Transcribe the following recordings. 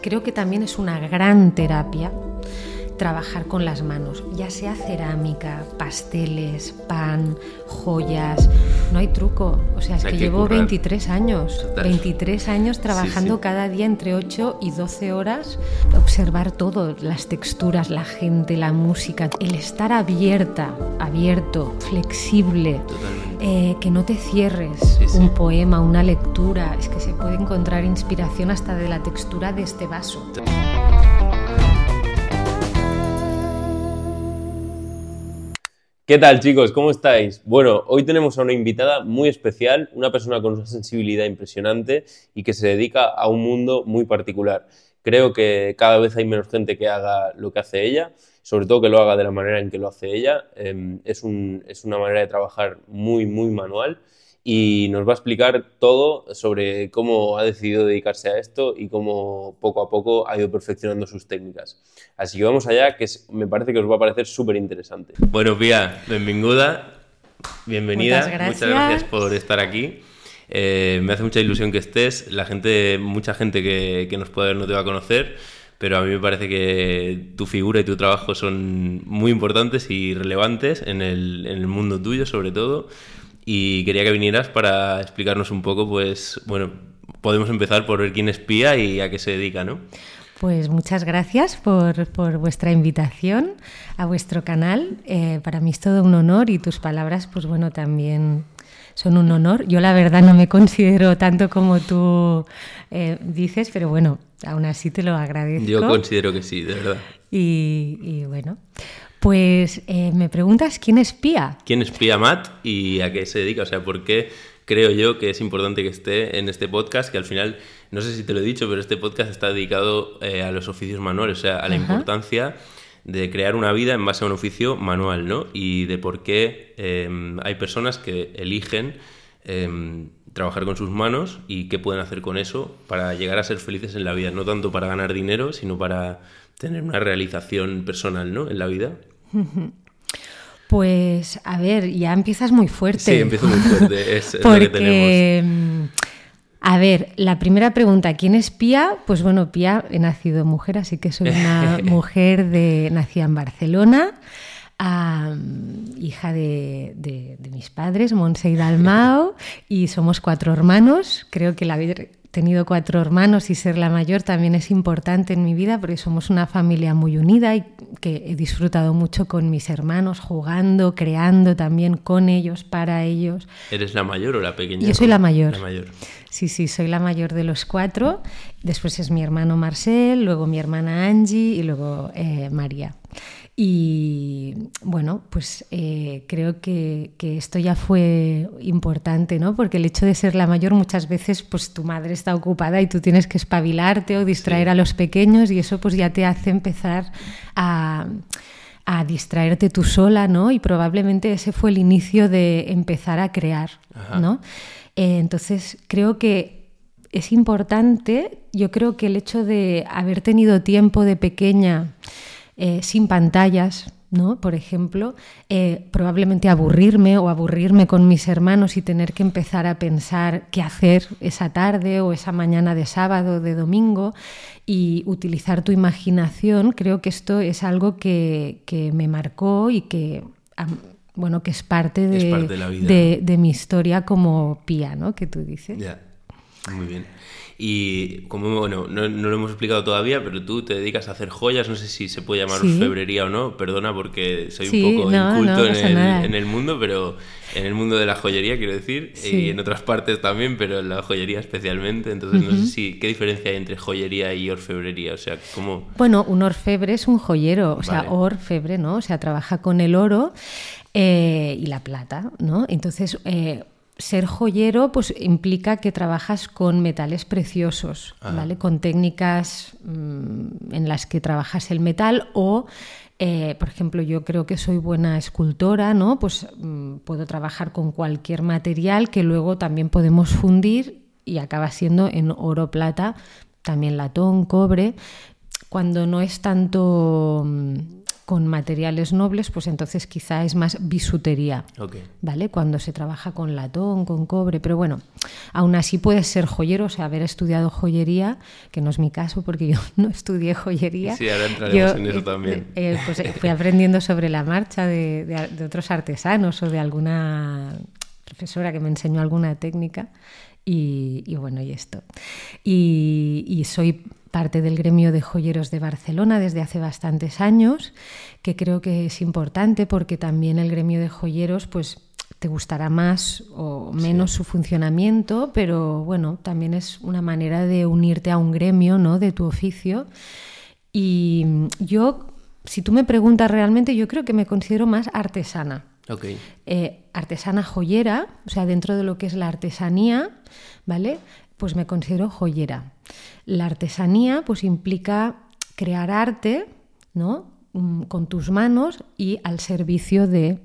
Creo que también es una gran terapia trabajar con las manos, ya sea cerámica, pasteles, pan, joyas, no hay truco. O sea, es que, llevo 23 años, 23 años trabajando cada día entre 8 y 12 horas, observar todo, las texturas, la gente, la música, el estar abierta, abierto, flexible, eh, que no te cierres un poema, una lectura, es que se puede encontrar inspiración hasta de la textura de este vaso. ¿Qué tal chicos? ¿Cómo estáis? Bueno, hoy tenemos a una invitada muy especial, una persona con una sensibilidad impresionante y que se dedica a un mundo muy particular. Creo que cada vez hay menos gente que haga lo que hace ella, sobre todo que lo haga de la manera en que lo hace ella. Em, es, es una manera de trabajar muy, muy manual y nos va a explicar todo sobre cómo ha decidido dedicarse a esto y cómo poco a poco ha ido perfeccionando sus técnicas. Así que vamos allá, que me parece que os va a parecer súper interesante. Bueno, Pia, bienvenida. Bienvenida. Muchas gracias. Muchas gracias por estar aquí. Eh, me hace mucha ilusión que estés. La gente, mucha gente que, que nos puede ver no te va a conocer, pero a mí me parece que tu figura y tu trabajo son muy importantes y relevantes en el, en el mundo tuyo, sobre todo y quería que vinieras para explicarnos un poco, pues, bueno, podemos empezar por ver quién espía y a qué se dedica, ¿no? Pues muchas gracias por, por vuestra invitación a vuestro canal. Eh, para mí es todo un honor y tus palabras, pues bueno, también son un honor. Yo la verdad no me considero tanto como tú eh, dices, pero bueno, aún así te lo agradezco. Yo considero que sí, de verdad. Y, y bueno, pues eh, me preguntas quién espía. ¿Quién espía Matt y a qué se dedica? O sea, ¿por qué creo yo que es importante que esté en este podcast? Que al final, no sé si te lo he dicho, pero este podcast está dedicado eh, a los oficios manuales, o sea, a la importancia de crear una vida en base a un oficio manual, ¿no? Y de por qué em, hay personas que eligen trabajar con sus manos y qué pueden hacer con eso para llegar a ser felices en la vida, no tanto para ganar dinero, sino para tener una realización personal, ¿no? En la vida. Pues, a ver, ya empiezas muy fuerte. Sí, empiezo muy fuerte, es, lo que tenemos. A ver, la primera pregunta, ¿quién es Pía? Pues bueno, Pía, he nacido mujer, así que soy una mujer de, nacida en Barcelona, hija de, de, mis padres, Monse y Dalmao, y somos cuatro hermanos. Creo que la, tenido cuatro hermanos y ser la mayor también es importante en mi vida porque somos una familia muy unida y que he disfrutado mucho con mis hermanos, jugando, creando también con ellos, para ellos. ¿Eres la mayor o la pequeña? Yo soy la mayor. La mayor. Sí, sí, soy la mayor de los cuatro. Después es mi hermano Marcel, luego mi hermana Angie y luego eh, María. Y bueno, pues eh, creo que, esto ya fue importante, ¿no? Porque el hecho de ser la mayor muchas veces, pues tu madre está ocupada y tú tienes que espabilarte o distraer a los pequeños y eso pues ya te hace empezar a, distraerte tú sola, ¿no? Y probablemente ese fue el inicio de empezar a crear, ¿no? Eh, entonces creo que es importante, yo creo que el hecho de haber tenido tiempo de pequeña eh, sin pantallas, ¿no? Por ejemplo, eh, probablemente aburrirme o aburrirme con mis hermanos y tener que empezar a pensar qué hacer esa tarde o esa mañana de sábado o de domingo y utilizar tu imaginación, creo que esto es algo que, me marcó y que, bueno, que es parte de, de, mi historia como pía, ¿no? Que tú dices. Ya, muy bien. Y como, bueno, no, lo hemos explicado todavía, pero tú te dedicas a hacer joyas, no sé si se puede llamar orfebrería o no, perdona porque soy un poco inculto en, el, en, el, mundo, pero en el mundo de la joyería, quiero decir, y en otras partes también, pero en la joyería especialmente. Entonces, no sé si, ¿qué diferencia hay entre joyería y orfebrería? O sea, ¿cómo...? Bueno, un orfebre es un joyero, o sea, orfebre, ¿no? O sea, trabaja con el oro eh, y la plata, ¿no? Entonces... Eh, ser joyero pues implica que trabajas con metales preciosos, ah. ¿vale? Con técnicas mm, en las que trabajas el metal o eh, por ejemplo, yo creo que soy buena escultora, ¿no? Pues mm, puedo trabajar con cualquier material que luego también podemos fundir y acaba siendo en oro, plata, también latón, cobre. Cuando no es tanto mm, con materiales nobles, pues entonces quizá es más bisutería, ¿vale? Cuando se trabaja con latón, con cobre, pero bueno, aún así puedes ser joyero, o sea, haber estudiado joyería, que no es mi caso porque yo no estudié joyería. Sí, ahora entraremos en eso también. Eh, pues eh, fui aprendiendo sobre la marcha de, de otros artesanos o de alguna profesora que me enseñó alguna técnica. Y, bueno, y esto. Y, soy parte del gremio de joyeros de Barcelona desde hace bastantes años, que creo que es importante porque también el gremio de joyeros, pues te gustará más o menos su funcionamiento, pero bueno, también es una manera de unirte a un gremio, ¿no? De tu oficio. Y yo, si tú me preguntas realmente, yo creo que me considero más artesana. Eh, artesana joyera, o sea, dentro de lo que es la artesanía, ¿vale? Pues me considero joyera. La artesanía, pues implica crear arte, ¿no? Mm, con tus manos y al servicio de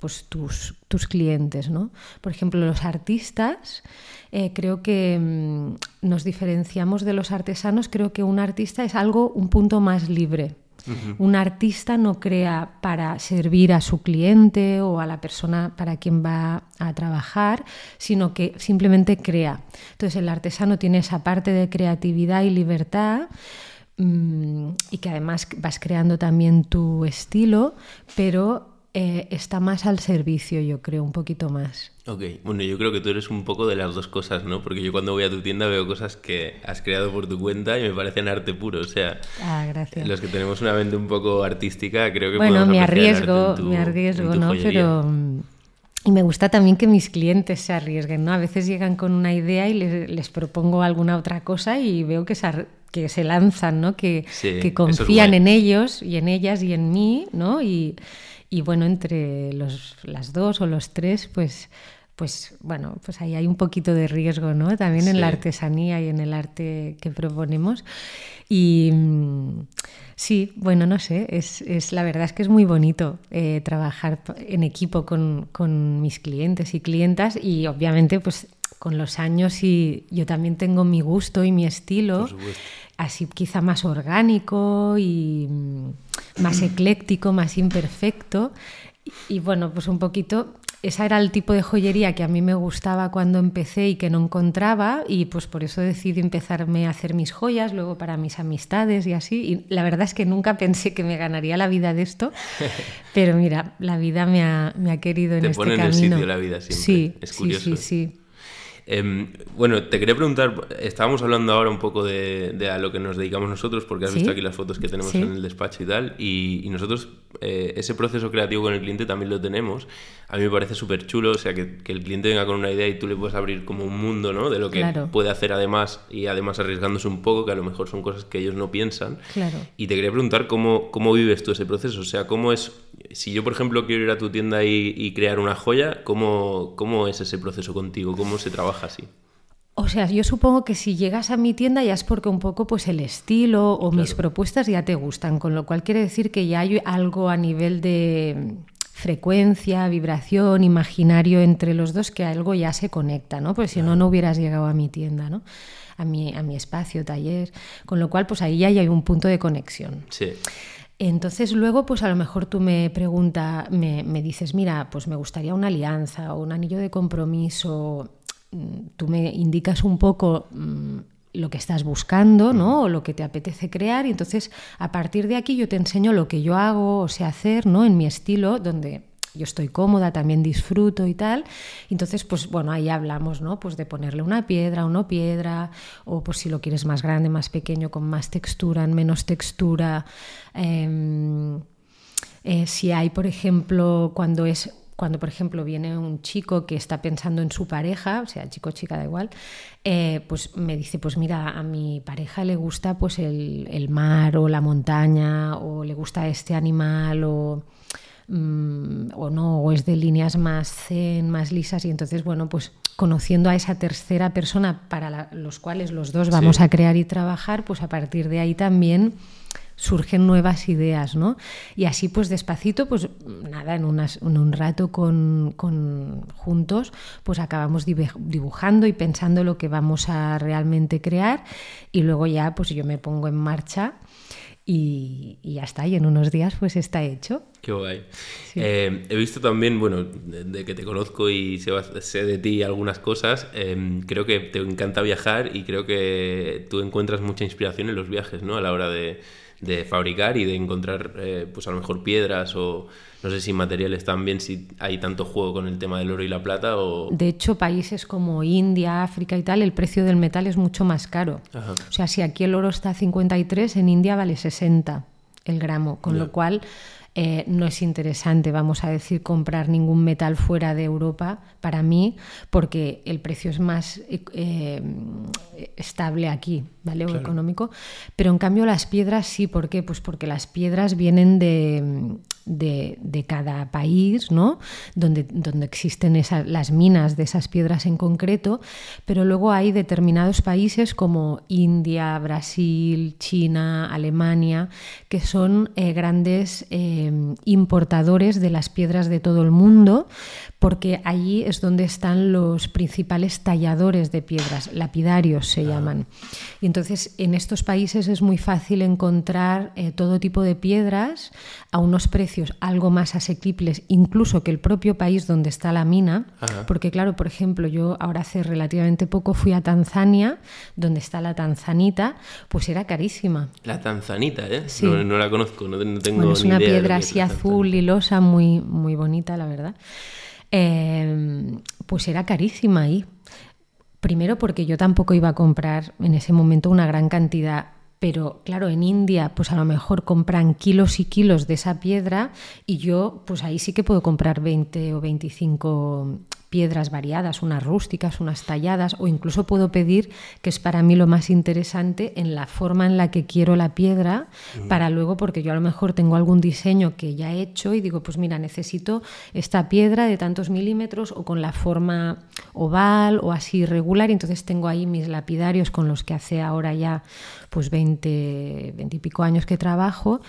pues, tus, tus clientes, ¿no? Por ejemplo, los artistas, eh, creo que mm, nos diferenciamos de los artesanos, creo que un artista es algo, un punto más libre, un artista no crea para servir a su cliente o a la persona para quien va a trabajar, sino que simplemente crea. Entonces el artesano tiene esa parte de creatividad y libertad mm, y que además vas creando también tu estilo, pero eh, está más al servicio, yo creo, un poquito más. Ok, bueno, yo creo que tú eres un poco de las dos cosas, ¿no? Porque yo cuando voy a tu tienda veo cosas que has creado por tu cuenta y me parecen arte puro, o sea... Ah, gracias. Los que tenemos una mente un poco artística, creo que... Bueno, me arriesgo, me arriesgo, ¿no? Pero... Mm, y me gusta también que mis clientes se arriesguen, ¿no? A veces llegan con una idea y les, propongo alguna otra cosa y veo que se, que se lanzan, ¿no? Que, que confían en ellos y en ellas y en mí, ¿no? Y y bueno, entre los, las dos o los tres, pues, pues bueno, pues ahí hay un poquito de riesgo, ¿no? También en la artesanía y en el arte que proponemos. Y mm, sí, bueno, no sé, es, es, la verdad es que es muy bonito eh, trabajar en equipo con, con mis clientes y clientas y obviamente pues con los años y yo también tengo mi gusto y mi estilo así quizá más orgánico y mm, más ecléctico, más imperfecto. Y, bueno, pues un poquito, esa era el tipo de joyería que a mí me gustaba cuando empecé y que no encontraba y pues por eso decidí empezarme a hacer mis joyas, luego para mis amistades y así. Y la verdad es que nunca pensé que me ganaría la vida de esto, pero mira, la vida me ha, me ha querido en Te este pone camino. en el sitio la vida siempre. Sí, es curioso. sí, sí. sí. Em, bueno, te quería preguntar, estábamos hablando ahora un poco de, a lo que nos dedicamos nosotros, porque has visto aquí las fotos que tenemos en el despacho y tal, y, nosotros eh, ese proceso creativo con el cliente también lo tenemos. A mí me parece súper chulo, o sea, que, el cliente venga con una idea y tú le puedes abrir como un mundo, ¿no? De lo que puede hacer además, y además arriesgándose un poco, que a lo mejor son cosas que ellos no piensan. Claro. Y te quería preguntar cómo, cómo vives tú ese proceso, o sea, cómo es, si yo por ejemplo quiero ir a tu tienda y, y crear una joya, ¿cómo, ¿cómo es ese proceso contigo? ¿Cómo se trabaja? así. O sea, yo supongo que si llegas a mi tienda ya es porque un poco pues el estilo o mis propuestas ya te gustan, con lo cual quiere decir que ya hay algo a nivel de frecuencia, vibración, imaginario entre los dos que algo ya se conecta, ¿no? Porque si no, no hubieras llegado a mi tienda, ¿no? A mi, a mi espacio, taller, con lo cual pues ahí ya hay un punto de conexión. Sí. Entonces luego, pues a lo mejor tú me preguntas, me, me, dices, mira, pues me gustaría una alianza o un anillo de compromiso Mm, tú me indicas un poco mm, lo que estás buscando, ¿no? O lo que te apetece crear y entonces a partir de aquí yo te enseño lo que yo hago o sé hacer, ¿no? En mi estilo, donde yo estoy cómoda, también disfruto y tal. Entonces, pues bueno, ahí hablamos, ¿no? Pues de ponerle una piedra o no piedra, o pues si lo quieres más grande, más pequeño, con más textura, menos textura. Em, eh, si hay, por ejemplo, cuando es cuando, por ejemplo, viene un chico que está pensando en su pareja, o sea, chico o chica da igual, eh, pues me dice, pues mira, a mi pareja le gusta pues el, mar o la montaña, o le gusta este animal, o, mm, o no, o es de líneas más zen, más lisas, y entonces, bueno, pues conociendo a esa tercera persona para los cuales los dos vamos a crear y trabajar, pues a partir de ahí también surgen nuevas ideas, ¿no? Y así pues despacito, pues nada, en, un rato con, juntos, pues acabamos dibujando y pensando lo que vamos a realmente crear y luego ya pues yo me pongo en marcha y, ya está, y en unos días pues está hecho. Qué guay. Eh, he visto también, bueno, de, que te conozco y sé, de ti algunas cosas, em, creo que te encanta viajar y creo que tú encuentras mucha inspiración en los viajes, ¿no? A la hora de, de fabricar y de encontrar, eh, pues a lo mejor piedras o no sé si materiales también, si hay tanto juego con el tema del oro y la plata o... De hecho, países como India, África y tal, el precio del metal es mucho más caro. O sea, si aquí el oro está a 53, en India vale 60 el gramo, con lo cual eh, no es interesante, vamos a decir, comprar ningún metal fuera de Europa para mí, porque el precio es más eh, estable aquí, ¿vale? O económico. Pero en cambio las piedras sí, ¿por qué? Pues porque las piedras vienen de, de, cada país, ¿no? Donde, donde existen las minas de esas piedras en concreto, pero luego hay determinados países como India, Brasil, China, Alemania, que son eh, grandes eh, importadores de las piedras de todo el mundo, porque allí es donde están los principales talladores de piedras, lapidarios se llaman. Y entonces en estos países es muy fácil encontrar eh, todo tipo de piedras a unos precios algo más asequibles, incluso que el propio país donde está la mina, porque claro, por ejemplo, yo ahora hace relativamente poco fui a Tanzania, donde está la tanzanita, pues era carísima. La tanzanita, ¿eh? No, la conozco, no, tengo bueno, es una piedra así azul, lilosa, muy, muy bonita, la verdad. Em, pues era carísima ahí. Primero porque yo tampoco iba a comprar en ese momento una gran cantidad pero claro, en India pues a lo mejor compran kilos y kilos de esa piedra y yo pues ahí sí que puedo comprar 20 o 25 piedras variadas, unas rústicas, unas talladas, o incluso puedo pedir, que es para mí lo más interesante, en la forma en la que quiero la piedra, para luego, porque yo a lo mejor tengo algún diseño que ya he hecho y digo, pues mira, necesito esta piedra de tantos milímetros o con la forma oval o así irregular, y entonces tengo ahí mis lapidarios con los que hace ahora ya pues 20, 20 y pico años que trabajo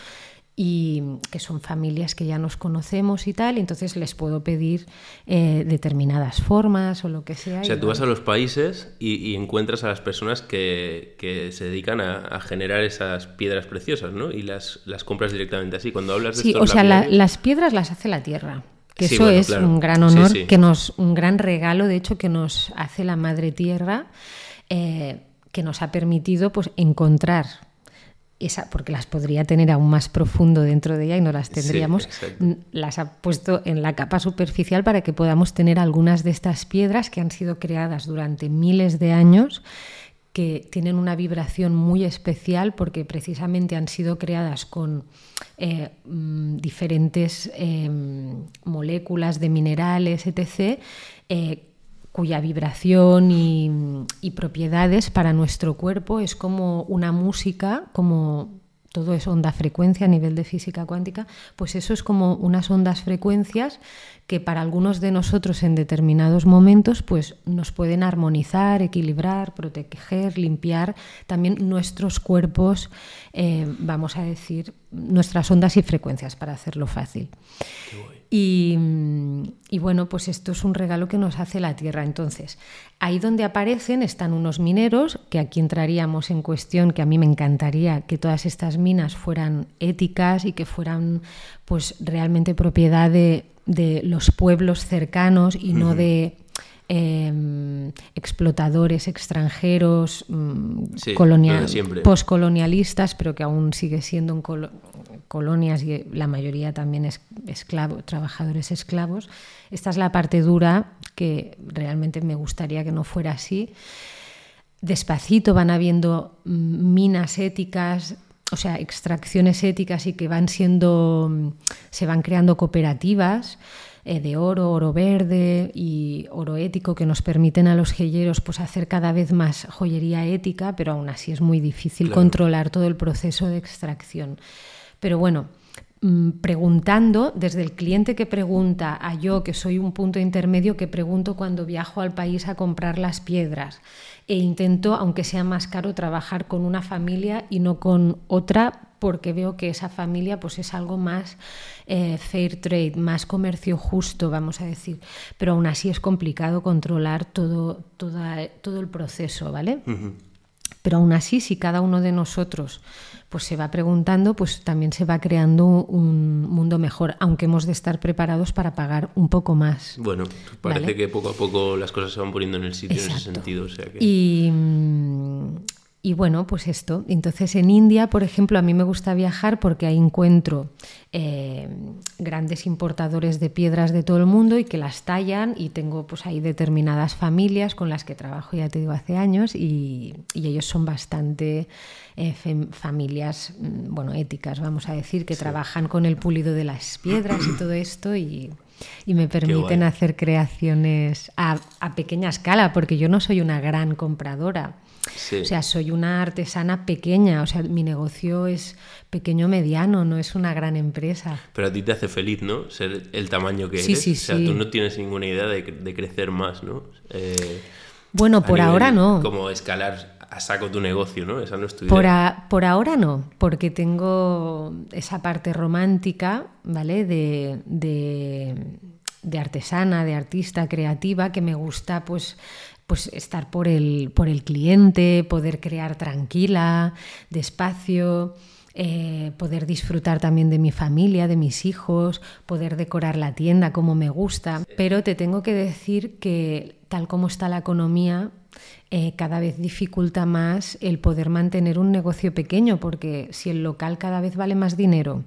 y que son familias que ya nos conocemos y tal, y entonces les puedo pedir eh, determinadas formas o lo que sea. O sea, tú vas a los países y, encuentras a las personas que, que se dedican a, generar esas piedras preciosas, ¿no? Y las, las compras directamente así. Cuando hablas de Sí, o sea, las piedras las hace la tierra. Que eso es un gran honor, que nos, un gran regalo, de hecho, que nos hace la Madre Tierra, eh, que nos ha permitido pues, encontrar porque las podría tener aún más profundo dentro de ella y no las tendríamos, las ha puesto en la capa superficial para que podamos tener algunas de estas piedras que han sido creadas durante miles de años que tienen una vibración muy especial porque precisamente han sido creadas con eh, mm, diferentes eh, moléculas de minerales, etc., cuya vibración y, propiedades para nuestro cuerpo es como una música, como todo es onda frecuencia a nivel de física cuántica, pues eso es como unas ondas frecuencias que para algunos de nosotros en determinados momentos pues nos pueden armonizar, equilibrar, proteger, limpiar también nuestros cuerpos, eh, vamos a decir, nuestras ondas y frecuencias para hacerlo fácil. Y, bueno, pues esto es un regalo que nos hace la Tierra. Entonces, ahí donde aparecen están unos mineros, que aquí entraríamos en cuestión, que a mí me encantaría que todas estas minas fueran éticas y que fueran pues realmente propiedad de, los pueblos cercanos y no de em, explotadores extranjeros mm, postcolonialistas, pero que aún sigue siendo un, colonias y la mayoría también es esclavo, trabajadores esclavos. Esta es la parte dura que realmente me gustaría que no fuera así. Despacito van habiendo minas éticas, o sea, extracciones éticas y que van siendo, se van creando cooperativas eh, de oro, oro verde y oro ético que nos permiten a los joyeros pues, hacer cada vez más joyería ética, pero aún así es muy difícil controlar todo el proceso de extracción. Pero bueno, mm, preguntando, desde el cliente que pregunta a yo, que soy un punto intermedio, que pregunto cuando viajo al país a comprar las piedras. E intento, aunque sea más caro, trabajar con una familia y no con otra, porque veo que esa familia pues, es algo más eh, fair trade, más comercio justo, vamos a decir. Pero aún así es complicado controlar todo, todo el proceso, ¿vale? Pero aún así, si cada uno de nosotros pues se va preguntando, pues también se va creando un mundo mejor, aunque hemos de estar preparados para pagar un poco más. Bueno, parece que poco a poco las cosas se van poniendo en el sitio en ese sentido. Y y bueno, pues esto. Entonces en India, por ejemplo, a mí me gusta viajar porque ahí encuentro eh, grandes importadores de piedras de todo el mundo y que las tallan y tengo pues ahí determinadas familias con las que trabajo, ya te digo, hace años y, ellos son bastante eh, familias, mm, bueno, éticas, vamos a decir, que trabajan con el pulido de las piedras y todo esto y me permiten hacer creaciones a, a, pequeña escala, porque yo no soy una gran compradora. O sea, soy una artesana pequeña, o sea, mi negocio es pequeño mediano, no es una gran empresa. Pero a ti te hace feliz, ¿no? Ser el tamaño que eres. Sí, o sea, tú no tienes ninguna idea de, crecer más, ¿no? Eh, bueno, por ahora no. Como escalar a saco tu negocio, ¿no? Esa no es tu por, por ahora no, porque tengo esa parte romántica, ¿vale? de, de artesana, de artista creativa, que me gusta pues pues estar por el, por el cliente, poder crear tranquila, despacio. Eh, poder disfrutar también de mi familia, de mis hijos, poder decorar la tienda como me gusta. Pero te tengo que decir que tal como está la economía, eh, cada vez dificulta más el poder mantener un negocio pequeño, porque si el local cada vez vale más dinero,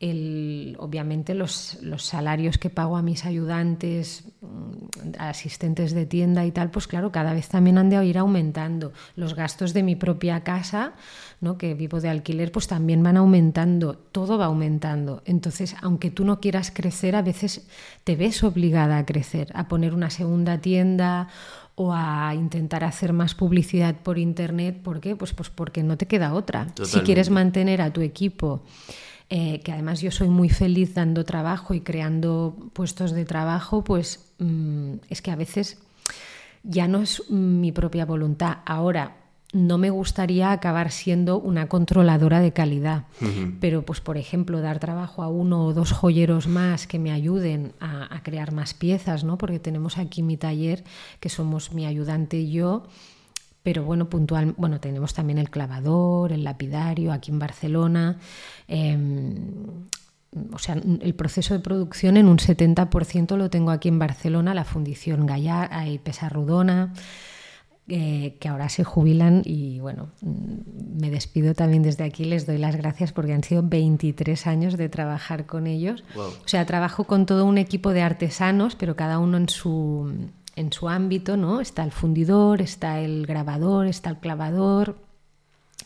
el, obviamente los, los, salarios que pago a mis ayudantes, mm, asistentes de tienda y tal, pues claro, cada vez también han de ir aumentando. Los gastos de mi propia casa, ¿no? que vivo de alquiler, pues también van aumentando, todo va aumentando. Entonces, aunque tú no quieras crecer, a veces te ves obligada a crecer, a poner una segunda tienda o a intentar hacer más publicidad por internet. ¿Por qué? Pues, pues porque no te queda otra. Si quieres mantener a tu equipo, eh, que además yo soy muy feliz dando trabajo y creando puestos de trabajo, pues mm, es que a veces ya no es mi propia voluntad. Ahora, no me gustaría acabar siendo una controladora de calidad, pero pues por ejemplo dar trabajo a uno o dos joyeros más que me ayuden a, crear más piezas, ¿no? Porque tenemos aquí mi taller que somos mi ayudante y yo, pero bueno, puntual, bueno, tenemos también el clavador, el lapidario aquí en Barcelona. Em, o sea, el proceso de producción en un 70% lo tengo aquí en Barcelona, la Fundición Gallar y Pesarrudona. Eh, que ahora se jubilan y bueno, mm, me despido también desde aquí, les doy las gracias porque han sido 23 años de trabajar con ellos. O sea, trabajo con todo un equipo de artesanos, pero cada uno en su, en su ámbito, ¿no? Está el fundidor, está el grabador, está el clavador,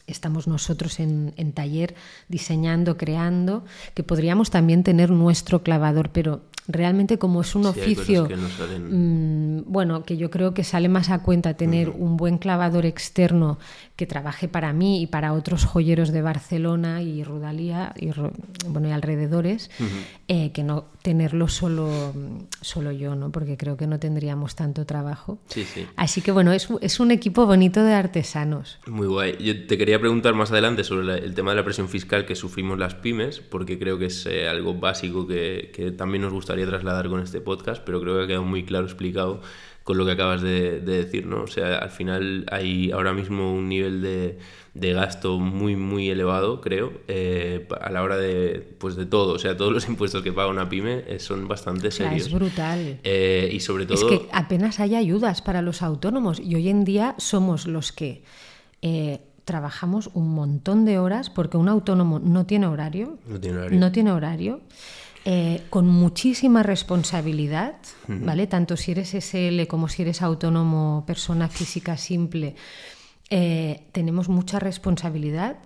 estamos nosotros en, en, taller diseñando, creando, que podríamos también tener nuestro clavador, pero realmente como es un oficio, mm, bueno, que yo creo que sale más a cuenta tener un buen clavador externo que trabaje para mí y para otros joyeros de Barcelona y Rudalía y, bueno, y alrededores, eh, que no tenerlo solo, solo yo, ¿no? porque creo que no tendríamos tanto trabajo. Así que bueno, es, es, un equipo bonito de artesanos. Muy guay. Yo te quería preguntar más adelante sobre el tema de la presión fiscal que sufrimos las pymes, porque creo que es eh, algo básico que, que también nos gusta trasladar con este podcast, pero creo que ha quedado muy claro explicado con lo que acabas de, decir, ¿no? O sea, al final hay ahora mismo un nivel de, gasto muy, muy elevado, creo, eh, a la hora de, pues de todo. O sea, todos los impuestos que paga una pyme eh, son bastante serios. es brutal. Eh, y sobre todo... Es que apenas hay ayudas para los autónomos y hoy en día somos los que... trabajamos un montón de horas porque un autónomo no tiene horario. No tiene horario. No tiene horario eh, con muchísima responsabilidad, ¿vale? Tanto si eres SL como si eres autónomo, persona física simple, eh, tenemos mucha responsabilidad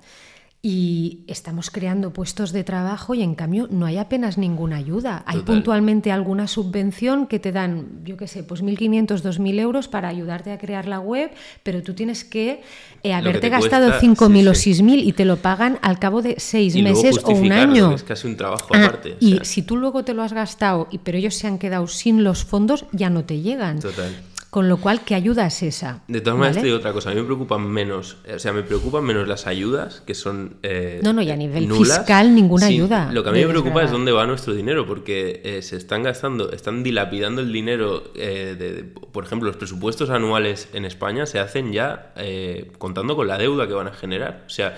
y estamos creando puestos de trabajo y en cambio no hay apenas ninguna ayuda. Hay puntualmente alguna subvención que te dan, yo qué sé, pues 1.500, 2.000 euros para ayudarte a crear la web, pero tú tienes que eh, haberte gastado 5.000 o 6.000 y te lo pagan al cabo de seis meses o un año. Es casi un trabajo ah, aparte. Y si tú luego te lo has gastado, y, pero ellos se han quedado sin los fondos, ya no te llegan. Total Con lo cual, ¿qué ayuda es esa? De todas maneras, te digo otra cosa. A mí me preocupan menos, o sea, me preocupan menos las ayudas, que son. Eh, no, no, y a nivel fiscal, ninguna ayuda. Lo que a mí me preocupa es dónde va nuestro dinero, porque eh, se están gastando, están dilapidando el dinero. Eh, de, por ejemplo, los presupuestos anuales en España se hacen ya contando con la deuda que van a generar. O sea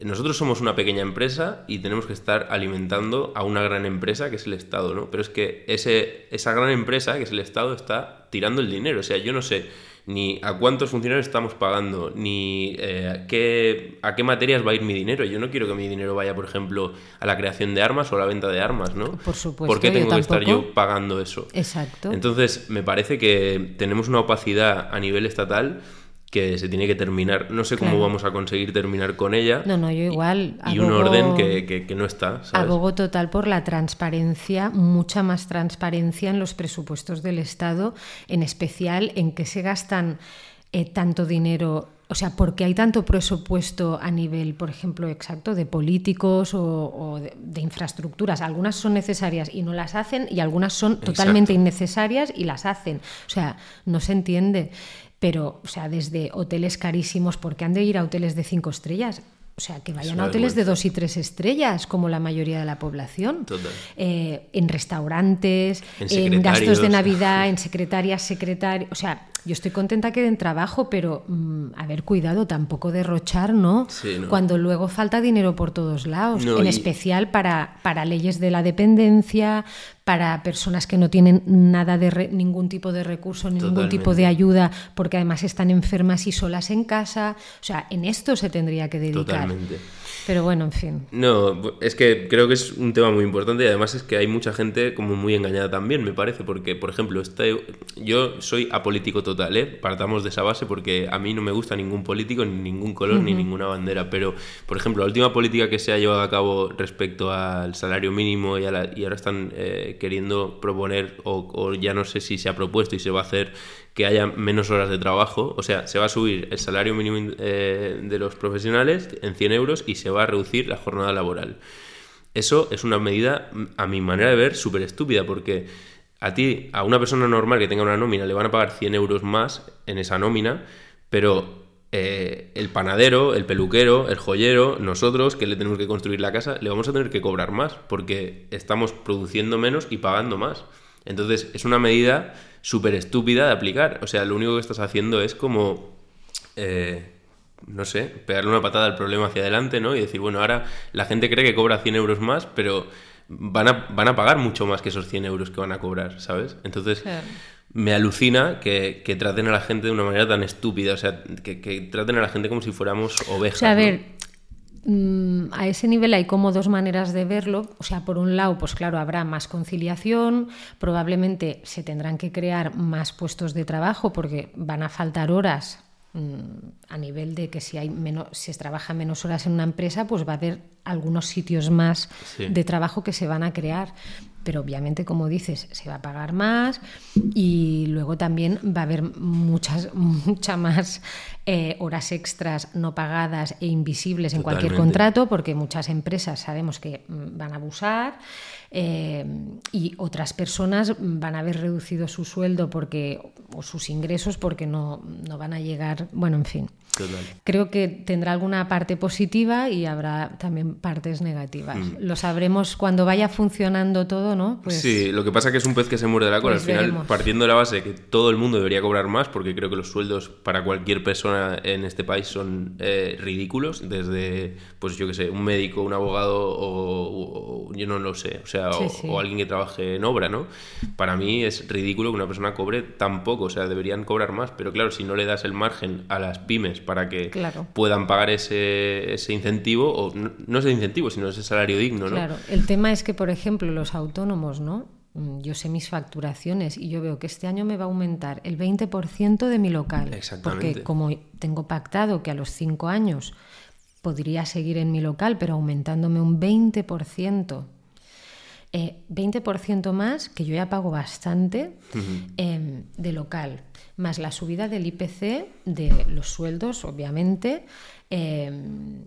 nosotros somos una pequeña empresa y tenemos que estar alimentando a una gran empresa que es el Estado, ¿no? Pero es que ese, esa gran empresa, que es el Estado, está tirando el dinero. O sea, yo no sé ni a cuántos funcionarios estamos pagando, ni eh, a, qué, a qué materias va a ir mi dinero. Yo no quiero que mi dinero vaya, por ejemplo, a la creación de armas o a la venta de armas, ¿no? Por supuesto. ¿Por qué tengo que estar yo pagando eso? Exacto. Entonces, me parece que tenemos una opacidad a nivel estatal que se tiene que terminar. No sé cómo vamos a conseguir terminar con ella. No, no, yo igual. Y, un orden que, que, no está. ¿sabes? Abogo total por la transparencia, mucha más transparencia en los presupuestos del Estado, en especial en que se gastan eh, tanto dinero. O sea, porque hay tanto presupuesto a nivel, por ejemplo, exacto, de políticos o, de, infraestructuras. Algunas son necesarias y no las hacen, y algunas son totalmente innecesarias y las hacen. O sea, no se entiende pero, o sea, desde hoteles carísimos, porque han de ir a hoteles de cinco estrellas. O sea, que vayan a hoteles de dos y tres estrellas, como la mayoría de la población. Eh, en restaurantes, en, gastos de Navidad, en secretarias, secretarios. O sea, yo estoy contenta que den trabajo, pero mm, a ver, cuidado, tampoco derrochar, ¿no? Cuando luego falta dinero por todos lados, en especial para, para leyes de la dependencia, para personas que no tienen nada de ningún tipo de recurso, ningún tipo de ayuda, porque además están enfermas y solas en casa. O sea, en esto se tendría que dedicar. Totalmente. Pero bueno, en fin. No, es que creo que es un tema muy importante y además es que hay mucha gente como muy engañada también, me parece, porque, por ejemplo, este, yo soy apolítico total, ¿eh? Partamos de esa base porque a mí no me gusta ningún político, ni ningún color, ni ninguna bandera, pero, por ejemplo, la última política que se ha llevado a cabo respecto al salario mínimo y, y ahora están... Eh, queriendo proponer, o, ya no sé si se ha propuesto y se va a hacer, que haya menos horas de trabajo. O sea, se va a subir el salario mínimo eh, de los profesionales en 100 euros y se va a reducir la jornada laboral. Eso es una medida, a mi manera de ver, súper estúpida, porque a ti, a una persona normal que tenga una nómina, le van a pagar 100 euros más en esa nómina, pero eh, el panadero, el peluquero, el joyero, nosotros que le tenemos que construir la casa, le vamos a tener que cobrar más porque estamos produciendo menos y pagando más. Entonces es una medida súper estúpida de aplicar. O sea, lo único que estás haciendo es como, eh, no sé, pegarle una patada al problema hacia adelante, ¿no? Y decir, bueno, ahora la gente cree que cobra 100 euros más, pero van a, van a pagar mucho más que esos 100 euros que van a cobrar, ¿sabes? Entonces me alucina que, traten a la gente de una manera tan estúpida, o sea, que, traten a la gente como si fuéramos ovejas. a ver, mm, a ese nivel hay como dos maneras de verlo. O sea, por un lado, pues claro, habrá más conciliación, probablemente se tendrán que crear más puestos de trabajo porque van a faltar horas mm, a nivel de que si hay menos, si se trabaja menos horas en una empresa, pues va a haber algunos sitios más de trabajo que se van a crear pero obviamente, como dices, se va a pagar más y luego también va a haber muchas, mucha más eh, horas extras no pagadas e invisibles en cualquier contrato, porque muchas empresas sabemos que mm, van a abusar eh, y otras personas van a haber reducido su sueldo porque, o sus ingresos porque no, no van a llegar, bueno, en fin. Creo que tendrá alguna parte positiva y habrá también partes negativas. Mm. Lo sabremos cuando vaya funcionando todo, ¿no? Pues sí, lo que pasa es que es un pez que se muerde la cola. Pues Al final, partiendo de la base de que todo el mundo debería cobrar más, porque creo que los sueldos para cualquier persona en este país son eh, ridículos, desde, pues yo que sé, un médico, un abogado o, yo no lo sé, o sea, o, alguien que trabaje en obra, ¿no? Para mí es ridículo que una persona cobre tan poco, o sea, deberían cobrar más, pero claro, si no le das el margen a las pymes para que puedan pagar ese, ese incentivo, o no, no, ese incentivo, sino ese salario digno, ¿no? Claro, el tema es que, por ejemplo, los autónomos, ¿no? Mm, yo sé mis facturaciones y yo veo que este año me va a aumentar el 20% de mi local. Porque como tengo pactado que a los cinco años podría seguir en mi local, pero aumentándome un 20%. 20% eh, más, que yo ya pago bastante em, de local más la subida del IPC de los sueldos, obviamente, em,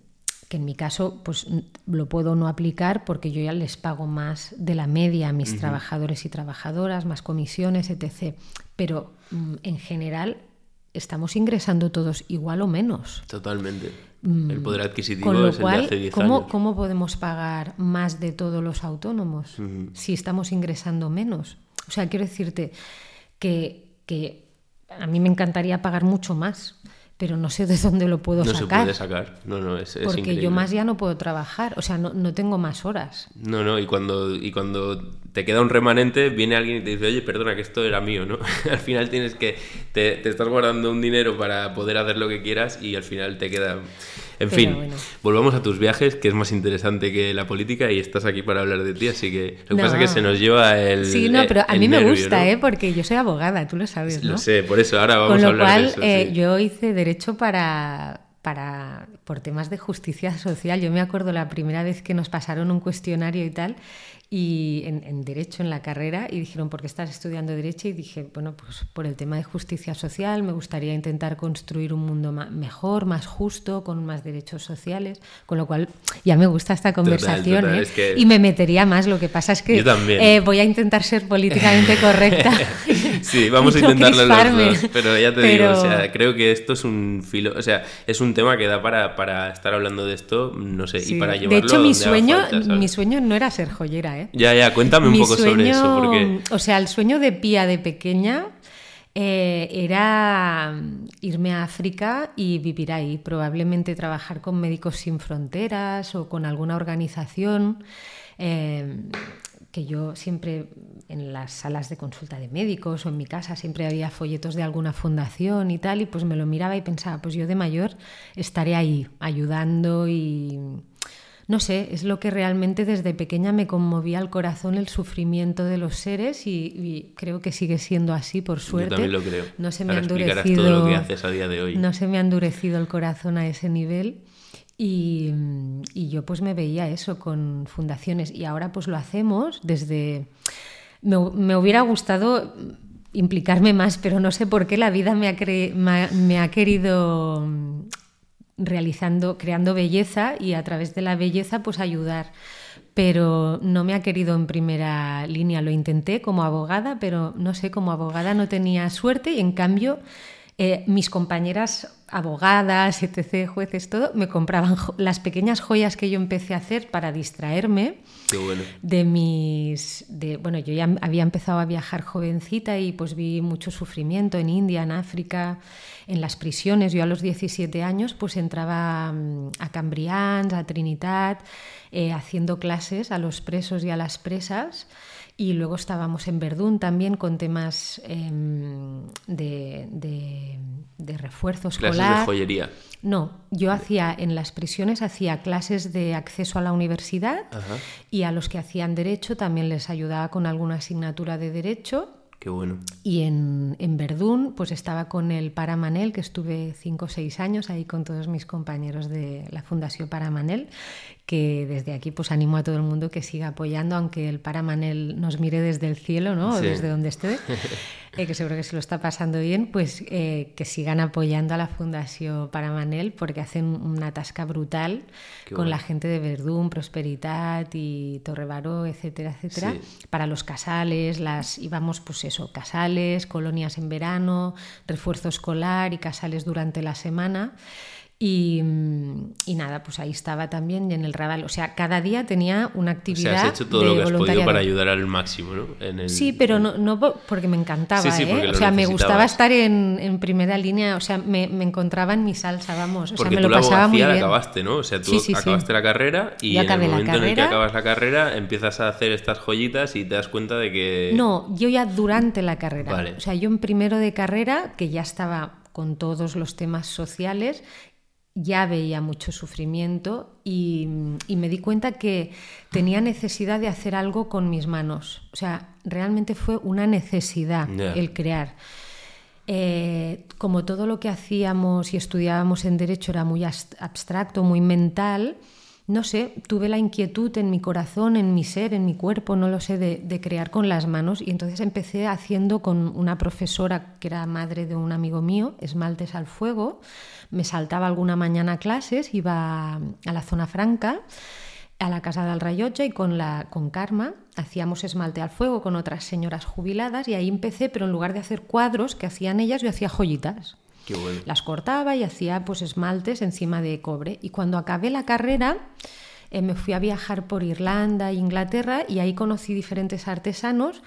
que en mi caso pues lo puedo no aplicar porque yo ya les pago más de la media a mis trabajadores y trabajadoras, más comisiones, etc. pero mm, en general estamos ingresando todos igual o menos. Totalmente. El Mm, poder adquisitivo Con lo es el cual, de hace 10 ¿cómo, años. cómo podemos pagar más de todos los autónomos si estamos ingresando menos? O sea, quiero decirte que, que a mí me encantaría pagar mucho más, pero no sé de dónde lo puedo No se sacar. puede sacar. No, no, es, es porque increíble. yo más ya no puedo trabajar, o sea, no, no tengo más horas. No, no, y cuando, y cuando te queda un remanente, viene alguien y te dice, oye, perdona, que esto era mío, ¿no? al final tienes que, te, te estás guardando un dinero para poder hacer lo que quieras y al final te queda... En Pero fin, bueno. volvamos a tus viajes, que es más interesante que la política y estás aquí para hablar de ti, así que lo que No. pasa es que se nos lleva el Sí, no, pero a mí me gusta, ¿no? ¿eh? Porque yo soy abogada, tú lo sabes, ¿no? Lo sé, por eso ahora vamos Con a lo hablar cual, de eso. eh, sí. yo hice derecho para, para, por temas de justicia social. Yo me acuerdo la primera vez que nos pasaron un cuestionario y tal, y en, en derecho en la carrera, y dijeron, ¿por qué estás estudiando derecho? Y dije, bueno, pues por el tema de justicia social, me gustaría intentar construir un mundo ma- mejor, más justo, con más derechos sociales, con lo cual ya me gusta esta conversación, total, ¿eh? es que- y me metería más. Lo que pasa es que Yo también. eh, voy a intentar ser políticamente correcta. Sí, vamos a no intentarlo los dos, pero ya te digo, Pero- o sea, creo que esto es un filo, o sea, es un tema que da para, para estar hablando de esto, no sé, Sí. y para de llevarlo hecho, mi donde haga sueño, falta, mi sueño no era ser joyera, ¿eh? Ya, ya, cuéntame un mi poco sobre eso, porque O sea, el sueño de Pía de pequeña eh, era irme a África y vivir ahí, probablemente trabajar con Médicos Sin Fronteras o con alguna organización. eh, que yo siempre en las salas de consulta de médicos o en mi casa siempre había folletos de alguna fundación y tal, y pues me lo miraba y pensaba, pues yo de mayor estaré ahí ayudando y no sé, es lo que realmente desde pequeña me conmovía al corazón el sufrimiento de los seres y, y creo que sigue siendo así por suerte. yo también lo creo. No se me ha endurecido todo lo que haces a día de hoy. no se me ha endurecido el corazón a ese nivel y, y yo pues me veía eso con fundaciones y ahora pues lo hacemos desde... Me, me hubiera gustado implicarme más, pero no sé por qué la vida me ha, cre- me ha- me ha querido realizando, creando belleza y a través de la belleza pues ayudar. Pero no me ha querido en primera línea. Lo intenté como abogada, pero no sé, como abogada no tenía suerte y en cambio eh, mis compañeras abogadas, etc., jueces, todo, me compraban las pequeñas joyas que yo empecé a hacer para distraerme Qué bueno. de mis de bueno yo ya había empezado a viajar jovencita y pues vi mucho sufrimiento en India en África en las prisiones yo a los 17 años pues entraba mm, a Cambrians a Trinitat eh, haciendo clases a los presos y a las presas y luego estábamos en Verdún también con temas em, de, de- de refuerzo Clases de joyería. no, yo hacía en las prisiones hacía clases de acceso a la universidad Ajá. y a los que hacían derecho también les ayudaba con alguna asignatura de derecho. Qué bueno. Y en, en Verdún, pues estaba con el Paramanel, que estuve cinco o seis años ahí con todos mis compañeros de la Fundación Paramanel, que desde aquí pues animo a todo el mundo que siga apoyando, aunque el Paramanel nos mire desde el cielo, ¿no? O desde donde esté, eh, que seguro que se lo está pasando bien, pues eh, que sigan apoyando a la Fundación Paramanel, porque hacen una tasca brutal Qué con bueno. la gente de Verdún, Prosperitat y Torrebaró, etcétera, etcétera, Sí. para los casales, las íbamos pues eso, casales, colonias en verano, refuerzo escolar y casales durante la semana. Y, mm, y nada, pues ahí estaba también y en el Raval. O sea, cada día tenía una O actividad. sea, has hecho todo lo que has podido para ayudar al máximo, ¿no? En el- Sí, pero no, no po- porque me encantaba, Sí, sí, porque ¿eh? O sea, me gustaba estar en, en primera línea, o sea, me, me encontraba en mi salsa, vamos. O Porque sea, me tú lo la pasaba muy bien. acabaste, ¿no? O sea, tú Sí, acabaste la carrera y en el momento en el que carrera. acabas la carrera empiezas a hacer estas joyitas y te das cuenta de que... No, yo ya durante la carrera. Vale. O sea, yo en primero de carrera, que ya estaba con todos los temas sociales, ya veía mucho sufrimiento y, y me di cuenta que tenía necesidad de hacer algo con mis manos. O sea, realmente fue una necesidad el crear. Eh, como todo lo que hacíamos y estudiábamos en derecho era muy abstracto, muy mental, no sé, tuve la inquietud en mi corazón, en mi ser, en mi cuerpo, no lo sé, de, de crear con las manos y entonces empecé haciendo con una profesora que era madre de un amigo mío, esmaltes al fuego, me saltaba alguna mañana clases, iba a la zona franca a la casa del Rayocha y con, la, con Karma hacíamos esmalte al fuego con otras señoras jubiladas y ahí empecé, pero en lugar de hacer cuadros que hacían ellas, yo hacía joyitas. Qué bueno. Las cortaba y hacía pues esmaltes encima de cobre. Y cuando acabé la carrera eh, me fui a viajar por Irlanda e Inglaterra y ahí conocí diferentes artesanos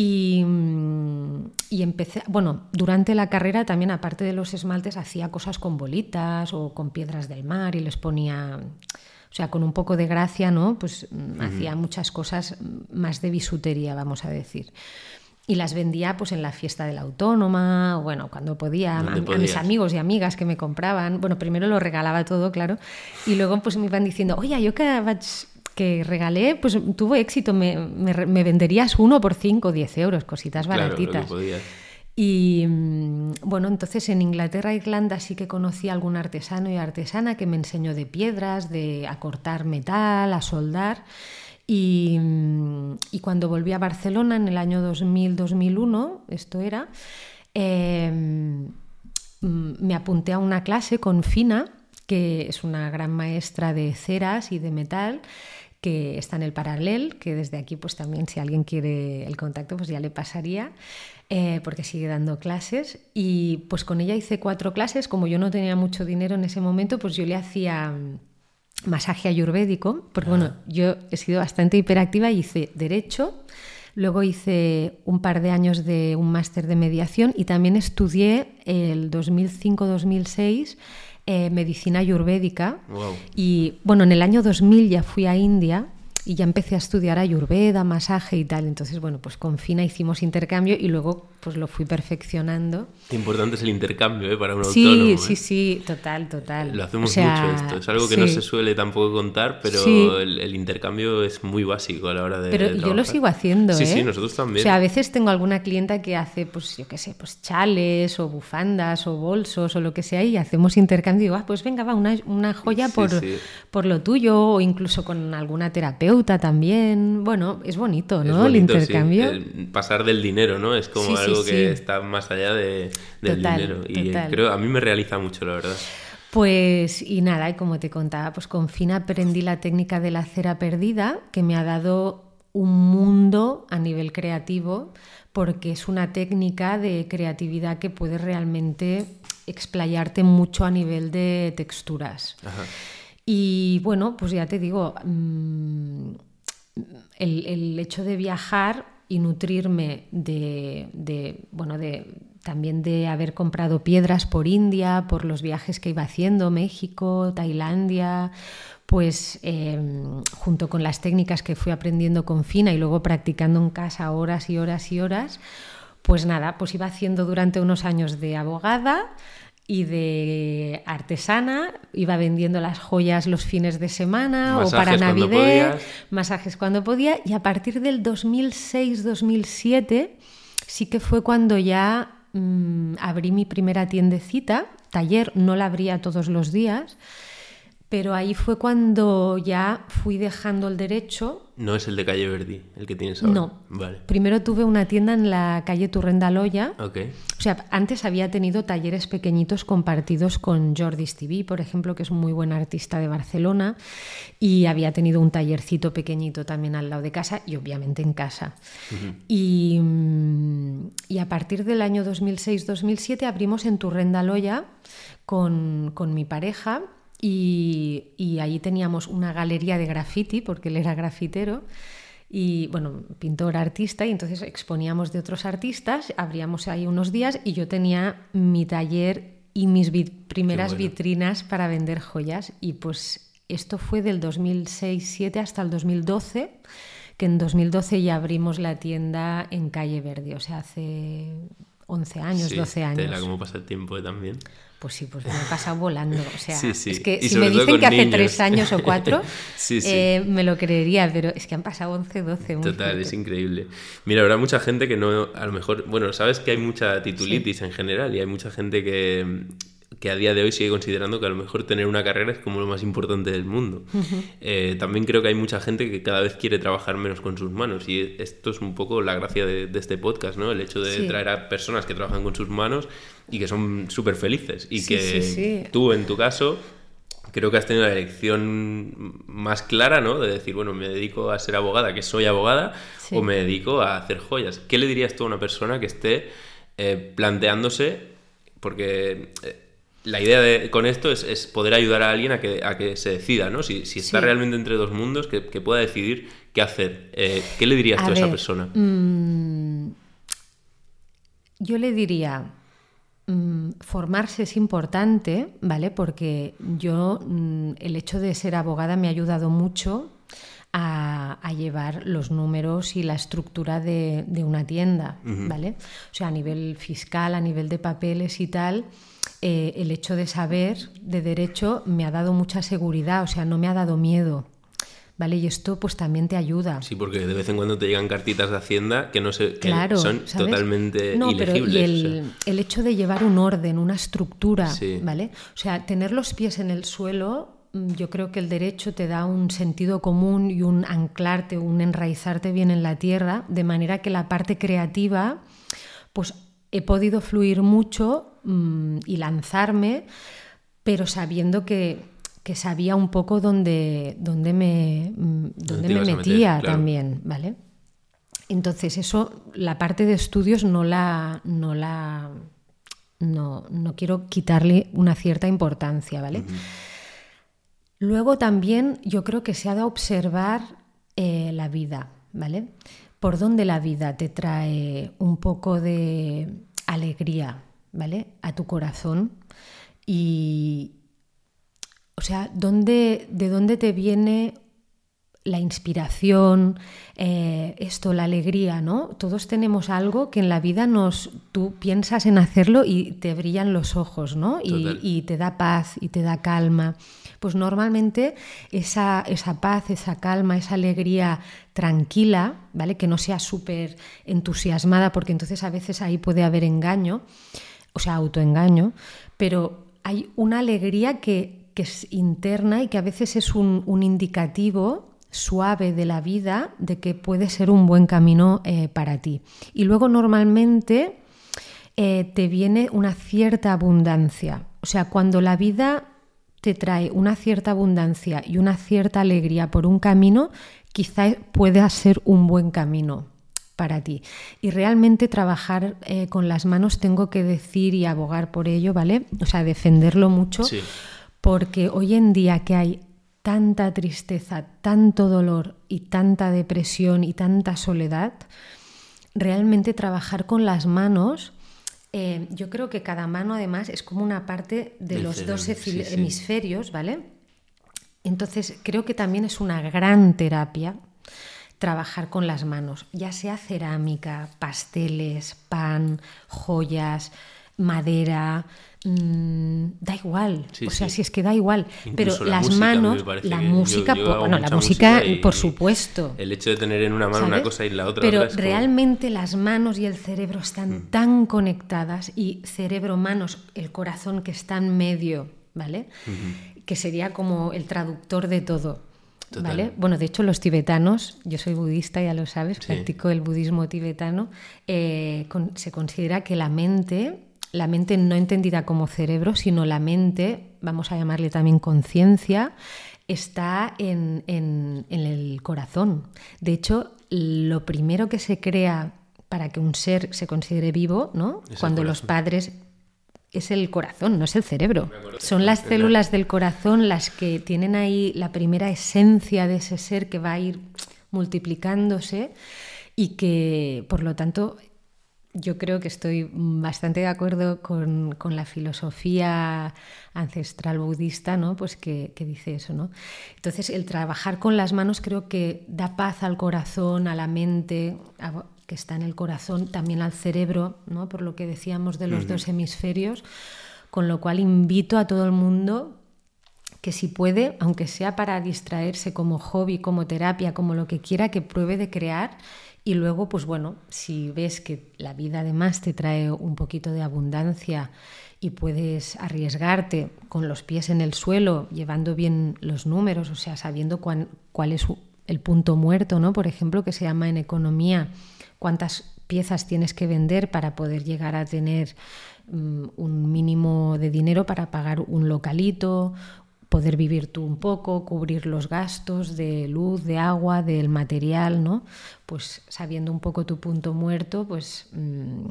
y, mm, y, empecé, bueno, durante la carrera también aparte de los esmaltes hacía cosas con bolitas o con piedras del mar y les ponía o sea, con un poco de gracia, ¿no? Pues uh hacía muchas cosas más de bisutería, vamos a decir. Y las vendía pues en la fiesta de la autónoma, bueno, cuando podía, a, a, mis amigos y amigas que me compraban. Bueno, primero lo regalaba todo, claro, y luego pues me iban diciendo, oye, yo que, que regalé, pues tuvo éxito, me, me, me venderías uno por cinco, diez euros, cositas baratitas. Y mm, bueno, entonces en Inglaterra e Irlanda sí que conocí a algún artesano y artesana que me enseñó de piedras, de a cortar metal, a soldar. Y, mm, y cuando volví a Barcelona en el año 2000-2001, esto era, eh, me apunté a una clase con Fina, que es una gran maestra de ceras y de metal, que está en el Paralel, que desde aquí pues también si alguien quiere el contacto pues ya le pasaría eh, porque sigue dando clases. Y pues con ella hice cuatro clases, como yo no tenía mucho dinero en ese momento, pues yo le hacía mm, masaje ayurvédico, porque bueno, yo he sido bastante hiperactiva y hice derecho, luego hice un par de años de un máster de mediación y también estudié el 2005-2006 eh, medicina ayurvédica wow. y bueno, en el año 2000 ya fui a India y ya empecé a estudiar ayurveda, masaje y tal. Entonces, bueno, pues con Fina hicimos intercambio y luego pues lo fui perfeccionando. Qué importante es el intercambio ¿eh? para un sí, autónomo. Sí, ¿eh? sí, sí, total, total. Lo hacemos o sea, mucho esto. Es algo que sí. no se suele tampoco contar, pero Sí. el, el intercambio es muy básico a la hora de. Pero yo lo sigo haciendo, Sí, ¿eh? sí, nosotros también. O sea, a veces tengo alguna clienta que hace, pues yo qué sé, pues chales o bufandas o bolsos o lo que sea y hacemos intercambio y digo, ah, pues venga, va, una, una joya Sí, por, sí. por lo tuyo o incluso con alguna terapeuta también. Bueno, es bonito, Es ¿no? bonito, el sí. intercambio. El pasar del dinero, ¿no? Es como Sí, sí, algo sí. que está más allá de, del Total, dinero. Y total. creo, a mí me realiza mucho, la verdad. Pues y nada, y como te contaba, pues con Fina aprendí la técnica de la cera perdida, que me ha dado un mundo a nivel creativo, porque es una técnica de creatividad que puede realmente explayarte mucho a nivel de texturas. Ajá. Y bueno, pues ya te digo, mm, el, el hecho de viajar y nutrirme de, de, bueno, de también de haber comprado piedras por India, por los viajes que iba haciendo, México, Tailandia, pues eh, junto con las técnicas que fui aprendiendo con Fina y luego practicando en casa horas y horas y horas, pues nada, pues iba haciendo durante unos años de abogada y de artesana, iba vendiendo las joyas los fines de semana Masajes o para Navidad, masajes cuando podía. Y a partir del 2006-2007 sí que fue cuando ya mmm, abrí mi primera tiendecita, taller, no la abría todos los días, pero ahí fue cuando ya fui dejando el derecho No es el de Calle Verdi, el que tienes ahora. no. Vale. Primero tuve una tienda en la calle Turrendaloya. Ok. O sea, antes había tenido talleres pequeñitos compartidos con Jordi TV, por ejemplo, que es un muy buen artista de Barcelona, y había tenido un tallercito pequeñito también al lado de casa y obviamente en casa. y, mm, y a partir del año 2006-2007 abrimos en Turrendaloya con, con mi pareja y, y ahí teníamos una galería de graffiti, porque él era grafitero, y bueno, pintor, artista, y entonces exponíamos de otros artistas, abríamos ahí unos días y yo tenía mi taller y mis primeras bueno. vitrinas para vender joyas. Y pues esto fue del 2006-7 hasta el 2012, que en 2012 ya abrimos la tienda en Calle Verde, o sea, hace 11 años, Sí, 12 años. Tela, cómo pasa el tiempo también. Pues sí, pues me he pasado volando. O sea, Sí, sí. es que Y si me dicen que hace niños. tres años o cuatro, Sí, eh, me lo creería, pero es que han pasado 11, 12. muy Total, fuerte. es increíble. Mira, habrá mucha gente que no, a lo mejor, bueno, sabes que hay mucha titulitis en general y hay mucha gente que, que a día de hoy sigue considerando que a lo mejor tener una carrera es como lo más importante del mundo. Eh, también creo que hay mucha gente que cada vez quiere trabajar menos con sus manos y esto es un poco la gracia de, de este podcast, ¿no? El hecho de Sí. traer a personas que trabajan con sus manos y que son súper felices y Sí, que sí. tú, en tu caso, creo que has tenido la elección más clara, ¿no? De decir, bueno, me dedico a ser abogada, que soy abogada, o me dedico a hacer joyas. ¿Qué le dirías tú a una persona que esté eh, planteándose, porque eh, la idea con esto es, poder ayudar a alguien a que, a que se decida, ¿no? Si, está realmente entre dos mundos, que, pueda decidir qué hacer. Eh, ¿Qué le dirías tú a esa persona? Mm, yo le diría, mm, formarse es importante, ¿vale? Porque yo, mm, el hecho de ser abogada me ha ayudado mucho a, llevar los números y la estructura de, una tienda, ¿vale? O sea, a nivel fiscal, a nivel de papeles y tal, eh, el hecho de saber de derecho me ha dado mucha seguridad, o sea, no me ha dado miedo. ¿Vale? Y esto pues también te ayuda. Sí, porque de vez en cuando te llegan cartitas de Hacienda que no se, son totalmente no, ilegibles. Pero el, el, hecho de llevar un orden, una estructura, ¿vale? O sea, tener los pies en el suelo Mm, yo creo que el derecho te da un sentido común y un anclarte, un enraizarte bien en la tierra, de manera que la parte creativa, pues he podido fluir mucho mm, y lanzarme, pero sabiendo que, sabía un poco dónde, dónde me, mm, dónde me metía también, ¿vale? Entonces, eso, la parte de estudios no la. No la no, quiero quitarle una cierta importancia, ¿vale? Luego también yo creo que se ha de observar eh, la vida, ¿vale? Por dónde la vida te trae un poco de alegría, ¿vale? A tu corazón. Y, o sea, ¿dónde, ¿de dónde te viene la inspiración, eh, esto, la alegría, ¿no? Todos tenemos algo que en la vida nos, tú piensas en hacerlo y te brillan los ojos, ¿no? Y, te da paz y te da calma. Pues normalmente esa, esa paz, esa calma, esa alegría tranquila, ¿vale? Que no sea súper entusiasmada, porque entonces a veces ahí puede haber engaño, o sea, autoengaño, pero hay una alegría que, es interna y que a veces es un, un indicativo suave de la vida de que puede ser un buen camino eh, para ti. Y luego normalmente eh, te viene una cierta abundancia. O sea, cuando la vida te trae una cierta abundancia y una cierta alegría por un camino, quizá pueda ser un buen camino para ti. Y realmente trabajar eh, con las manos tengo que decir y abogar por ello, ¿vale? O sea, defenderlo mucho. Porque hoy en día que hay tanta tristeza, tanto dolor y tanta depresión y tanta soledad, realmente trabajar con las manos, eh, yo creo que cada mano además es como una parte de los dos hemisferios, ¿vale? Entonces creo que también es una gran terapia trabajar con las manos, ya sea cerámica, pasteles, pan, joyas, madera, Mm, da igual, o sea, si es que da igual, pero las manos, la música, bueno, la música, por supuesto. El hecho de tener en una mano una cosa y en la otra. Pero realmente las manos y el cerebro están mm. tan conectadas y cerebro-manos, el corazón que está en medio, ¿vale? Que sería como el traductor de todo. ¿Vale? Bueno, de hecho los tibetanos, yo soy budista, ya lo sabes, practico el budismo tibetano, eh, se considera que la mente la mente no entendida como cerebro, sino la mente, vamos a llamarle también conciencia, está en, el corazón. De hecho, lo primero que se crea para que un ser se considere vivo, ¿no? Cuando los padres es el corazón, no es el cerebro. Son las células del corazón las que tienen ahí la primera esencia de ese ser que va a ir multiplicándose y que, por lo tanto, yo creo que estoy bastante de acuerdo con, la filosofía ancestral budista, ¿no? Pues que, dice eso, ¿no? Entonces, el trabajar con las manos creo que da paz al corazón, a la mente, que está en el corazón, también al cerebro, ¿no? Por lo que decíamos de los dos hemisferios, con lo cual invito a todo el mundo que si puede, aunque sea para distraerse como hobby, como terapia, como lo que quiera, que pruebe de crear y luego, pues bueno, si ves que la vida además te trae un poquito de abundancia y puedes arriesgarte con los pies en el suelo, llevando bien los números, o sea, sabiendo cuál, es el punto muerto, ¿no? Por ejemplo, que se llama en economía, cuántas piezas tienes que vender para poder llegar a tener mm, un mínimo de dinero para pagar un localito, poder vivir tú un poco, cubrir los gastos de luz, de agua, del material, ¿no? Pues sabiendo un poco tu punto muerto, pues mm,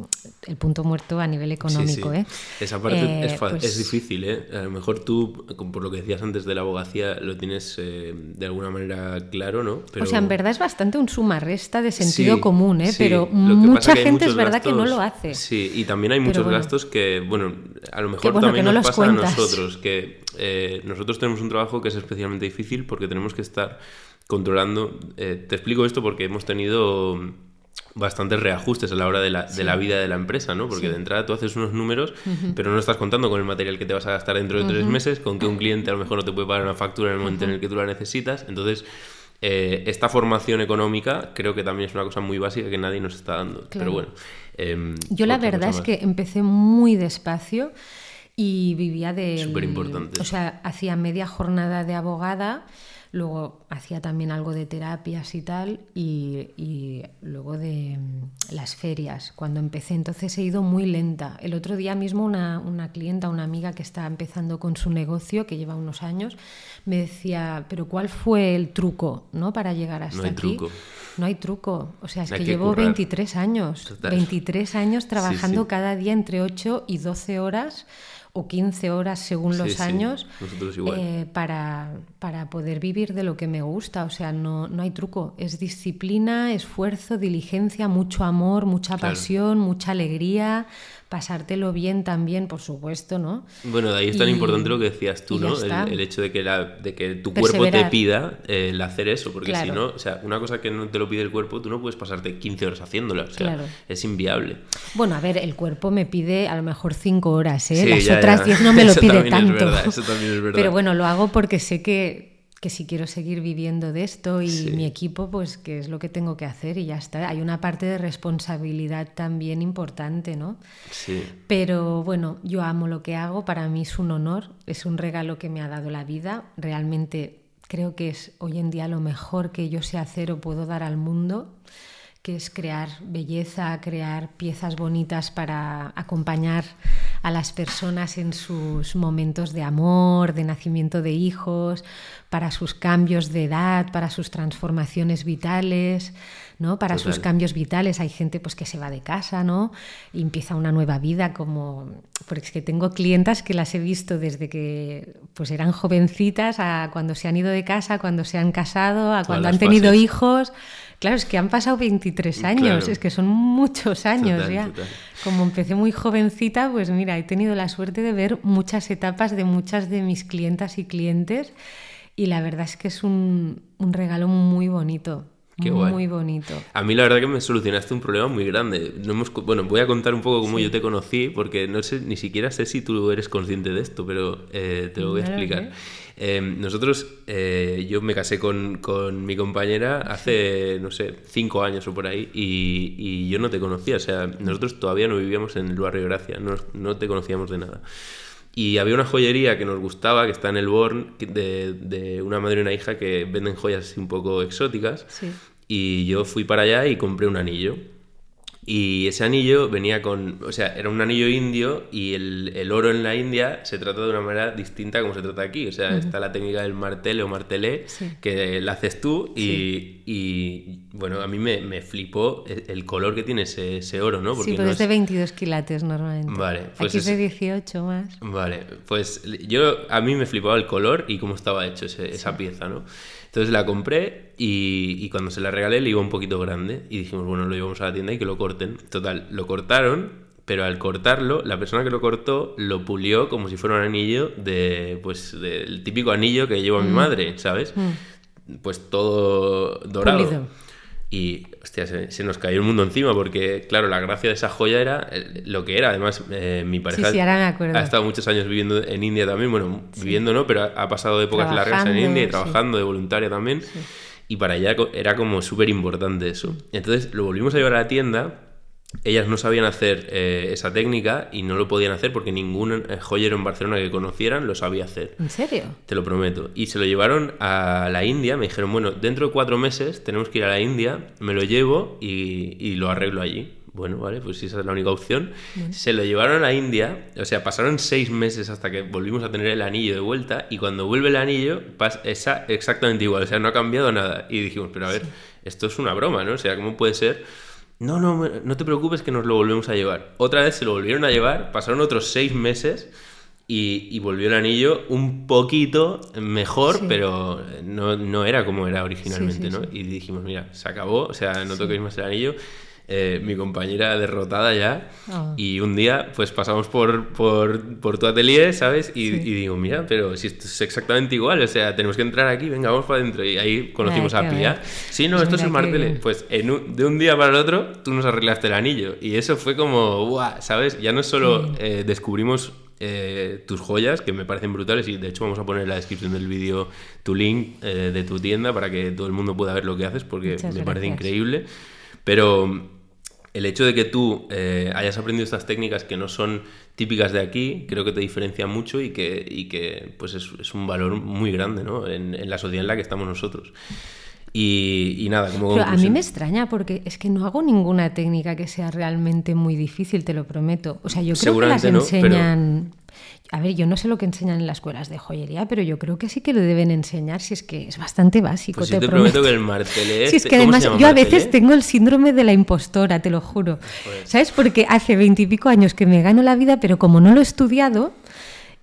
el punto muerto a nivel económico, ¿eh? Esa parte Eh, es, fa- pues- es difícil, ¿eh? A lo mejor tú, por lo que decías antes de la abogacía, lo tienes eh, de alguna manera claro, ¿no? O sea, en verdad es bastante un suma-resta de sentido Sí, común, ¿eh? pero mucha gente es verdad que no lo hace. Sí, y también hay Pero muchos bueno. gastos que, bueno, a lo mejor bueno, también no nos pasa cuentas. a nosotros, que eh, nosotros tenemos un trabajo que es especialmente difícil porque tenemos que estar controlando. eh, te explico esto porque hemos tenido bastantes reajustes a la hora de la, de la vida de la empresa, ¿no? Porque de entrada tú haces unos números, pero no estás contando con el material que te vas a gastar dentro de tres meses, con que un cliente a lo mejor no te puede pagar una factura en el momento en el que tú la necesitas. Entonces, eh, esta formación económica creo que también es una cosa muy básica que nadie nos está dando. Claro. Pero bueno. em, Yo la verdad es que empecé muy despacio y vivía de... Superimportante. O sea, hacía media jornada de abogada, luego hacía también algo de terapias y tal, y, y luego de mm, las ferias, cuando empecé. Entonces he ido muy lenta. El otro día mismo una, una clienta, una amiga que está empezando con su negocio, que lleva unos años, me decía, pero ¿cuál fue el truco ¿no? para llegar hasta hay aquí? truco. No hay truco. O sea, es Hay que que llevo currar. 23 años. Total. 23 años trabajando sí. cada día entre 8 y 12 horas o 15 horas según los sí. años eh, para, para poder vivir de lo que me gusta. O sea, no, no hay truco. Es disciplina, esfuerzo, diligencia, mucho amor, mucha Claro. pasión, mucha alegría, pasártelo bien también, por supuesto, ¿no? Bueno, de ahí es tan Y- importante lo que decías tú, ¿no? El, hecho de que, la, de que tu cuerpo te pida eh, el hacer eso, porque Claro. si no, o sea, una cosa que no te lo pide el cuerpo, tú no puedes pasarte 15 horas haciéndola, o sea, Claro. es inviable. Bueno, a ver, el cuerpo me pide a lo mejor 5 horas, ¿eh? Sí, Las ya, otras ya. 10 no me lo Eso pide es tanto. verdad, eso también es verdad. Pero bueno, lo hago porque sé que, que si quiero seguir viviendo de esto y Sí. mi equipo, pues que es lo que tengo que hacer y ya está. Hay una parte de responsabilidad también importante, ¿no? Sí. Pero bueno, yo amo lo que hago, para mí es un honor, es un regalo que me ha dado la vida. Realmente creo que es hoy en día lo mejor que yo sé hacer o puedo dar al mundo, que es crear belleza, crear piezas bonitas para acompañar a las personas en sus momentos de amor, de nacimiento de hijos, para sus cambios de edad, para sus transformaciones vitales, ¿no? Para sus cambios vitales. Hay gente pues que se va de casa, ¿no? Y empieza una nueva vida como porque es que tengo clientas que las he visto desde que pues eran jovencitas a cuando se han ido de casa, cuando se han casado, a cuando han tenido fases. hijos. Claro, es que han pasado 23 años, Claro. es que son muchos años Total, ya. total. Como empecé muy jovencita, pues mira, he tenido la suerte de ver muchas etapas de muchas de mis clientas y clientes y la verdad es que es un, un regalo muy bonito, Qué guay. muy bonito. A mí la verdad que me solucionaste un problema muy grande. No hemos, bueno, voy a contar un poco cómo yo te conocí, porque no sé, ni siquiera sé si tú eres consciente de esto, pero eh, te lo voy a explicar. Eh, nosotros, eh, yo me casé con, con mi compañera hace, no sé, cinco años o por ahí, y, y yo no te conocía. O sea, nosotros todavía no vivíamos en el barrio Gracia, no, no te conocíamos de nada. Y había una joyería que nos gustaba, que está en el Born, de, de una madre y una hija que venden joyas así un poco exóticas. Sí. Y yo fui para allá y compré un anillo. Y ese anillo venía con, o sea, era un anillo indio y el, el oro en la India se trata de una manera distinta como se trata aquí. O sea, está la técnica del martele o martelé, Sí. que la haces tú y, y, bueno, a mí me, me flipó el, color que tiene ese, ese oro, ¿no? Sí, no pero es es- de 22 quilates normalmente. Vale, pues Aquí es de es- 18 más. Vale, pues yo a mí me flipaba el color y cómo estaba hecho ese- esa pieza, ¿no? Entonces la compré y, y cuando se la regalé le iba un poquito grande y dijimos, bueno, lo llevamos a la tienda y que lo corten. Total, lo cortaron, pero al cortarlo, la persona que lo cortó lo pulió como si fuera un anillo de, pues, del típico anillo que lleva mi madre, ¿sabes? Pues todo dorado. Pulido. Y, hostia, se, se nos cayó el mundo encima porque, claro, la gracia de esa joya era eh, lo que era. Además, eh, mi pareja sí, ahora me acuerdo. ha estado muchos años viviendo en India también. Bueno, viviendo no, pero ha, pasado épocas largas en India y trabajando de voluntaria también. Y para ella era como súper importante eso. Entonces lo volvimos a llevar a la tienda. Ellas no sabían hacer eh, esa técnica y no lo podían hacer porque ningún eh, joyero en Barcelona que conocieran lo sabía hacer. ¿En serio? Te lo prometo. Y se lo llevaron a la India. Me dijeron, bueno, dentro de cuatro meses tenemos que ir a la India, me lo llevo y, y lo arreglo allí. bueno, vale, pues si esa es la única opción. Se lo llevaron a India, o sea, pasaron seis meses hasta que volvimos a tener el anillo de vuelta y cuando vuelve el anillo pasa exactamente igual, o sea, no ha cambiado nada. Y dijimos, pero a ver, esto es una broma, ¿no? O sea, ¿cómo puede ser? No, no, no te preocupes que nos lo volvemos a llevar. Otra vez se lo volvieron a llevar, pasaron otros seis meses y, volvió el anillo un poquito mejor, pero no, no, era como era originalmente, ¿no? Y dijimos, mira, se acabó, o sea, no toquéis más el anillo. Eh, mi compañera derrotada ya. Ah. Y un día, pues pasamos por, por, por tu atelier, ¿sabes? Y, digo, mira, pero si esto es exactamente igual, o sea, tenemos que entrar aquí, venga, vamos para adentro. Y ahí conocimos a Pia. Sí, no, pues esto es un martele. Pues en de un día para el otro, tú nos arreglaste el anillo. Y eso fue como, ¡guau! ¿Sabes? Ya no solo eh, descubrimos eh, tus joyas, que me parecen brutales, y de hecho vamos a poner en la descripción del vídeo tu link eh, de tu tienda para que todo el mundo pueda ver lo que haces, porque me parece increíble. Pero el hecho de que tú eh, hayas aprendido estas técnicas que no son típicas de aquí, creo que te diferencia mucho y que, y que pues es, un valor muy grande ¿no? en, en la sociedad en la que estamos nosotros. Y, nada, como Pero a mí me extraña porque es que no hago ninguna técnica que sea realmente muy difícil, te lo prometo. O sea, yo creo que las enseñan... A ver, yo no sé lo que enseñan en las escuelas de joyería, pero yo creo que sí que lo deben enseñar si es que es bastante básico. Pues te, te prometo que el martelé. Sí, es que además yo a veces tengo el síndrome de la impostora, te lo juro. Pues ¿Sabes? Porque hace veintipico años que me gano la vida, pero como no lo he estudiado,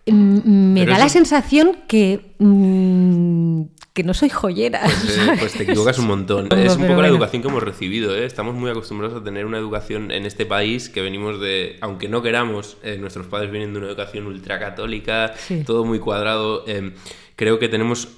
mm, me da la sensación que mm, que no soy joyera. Pues, eh, pues te equivocas un montón. es un poco la educación que hemos recibido. ¿eh? Estamos muy acostumbrados a tener una educación en este país que venimos de, aunque no queramos, eh, nuestros padres vienen de una educación ultracatólica, todo muy cuadrado. creo que tenemos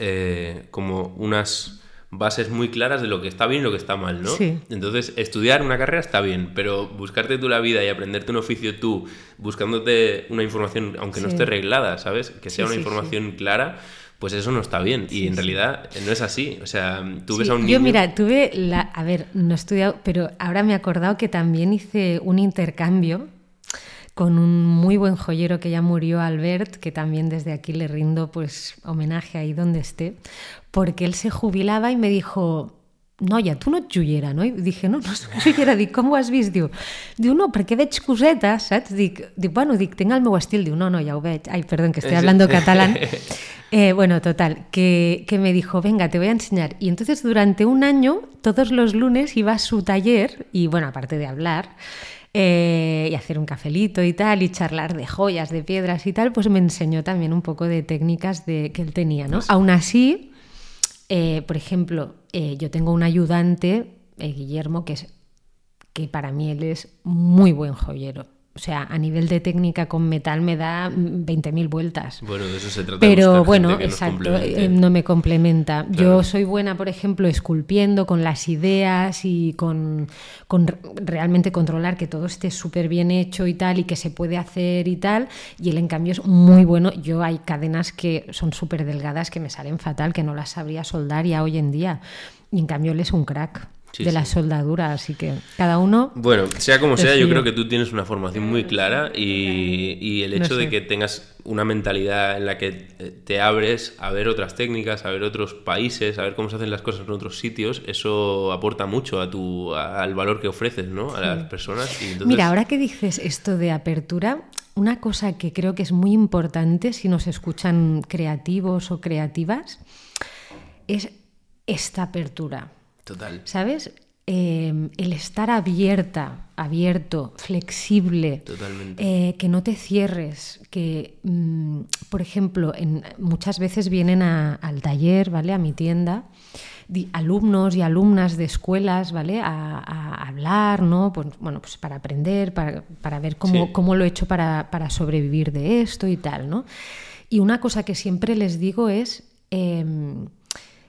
como unas bases muy claras de lo que está bien y lo que está mal, ¿no? Entonces, estudiar una carrera está bien, pero buscarte tú la vida y aprenderte un oficio tú, buscándote una información, aunque no esté reglada, ¿sabes? Que sea una información clara pues eso no está bien. Y en realidad no es así. O sea, tú ves a un niño... Yo, mira, tuve la... A ver, no he estudiado, pero ahora me he acordado que también hice un intercambio con un muy buen joyero que ya murió, Albert, que también desde aquí le rindo pues homenaje ahí donde esté, porque él se jubilaba y me dijo, noia, tu no ets joiera, no? I dije, no, no soc joiera. Dic, com ho has vist? Diu, diu no, perquè veig cosetes, saps? Dic, dic, bueno, dic, tinc el meu estil. Diu, no, no, ja ho veig. Ai, perdó, que estoy hablando catalán. Eh, bueno, total, que, que me dijo, venga, te voy a enseñar. Y entonces durante un año, todos los lunes iba a su taller y, bueno, aparte de hablar, eh, y hacer un cafelito y tal, y charlar de joyas, de piedras y tal, pues me enseñó también un poco de técnicas de, que él tenía, ¿no? Pues Aún así, eh, por ejemplo, eh, yo tengo un ayudante, eh, Guillermo, que es que para mí él es muy buen joyero. O sea, a nivel de técnica con metal me da 20.000 vueltas. Bueno, de eso se trata. Pero bueno, exacto, eh, no me complementa. Yo soy buena, por ejemplo, esculpiendo con las ideas y con, con realmente controlar que todo esté súper bien hecho y tal, y que se puede hacer y tal. Y él, en cambio, es muy bueno. Yo hay cadenas que son súper delgadas que me salen fatal, que no las sabría soldar ya hoy en día. Y en cambio, él es un crack de la soldadura, así que cada uno... Bueno, sea como sea, yo creo que tú tienes una formación muy clara y, el hecho de que tengas una mentalidad en la que te abres a ver otras técnicas, a ver otros países, a ver cómo se hacen las cosas en otros sitios, eso aporta mucho a tu, al valor que ofreces ¿no? a las personas. Mira, ahora que dices esto de apertura, una cosa que creo que es muy importante si nos escuchan creativos o creativas es esta apertura. Total. ¿Sabes? Em, el estar abierta, abierto, flexible, eh, que no te cierres, que, mm, por ejemplo, en, muchas veces vienen al taller, ¿vale? A mi tienda, alumnos y alumnas de escuelas, ¿vale? A, hablar, ¿no? Pues, bueno, pues para aprender, para, ver cómo, lo he hecho para, sobrevivir de esto y tal, ¿no? Y una cosa que siempre les digo es... Em,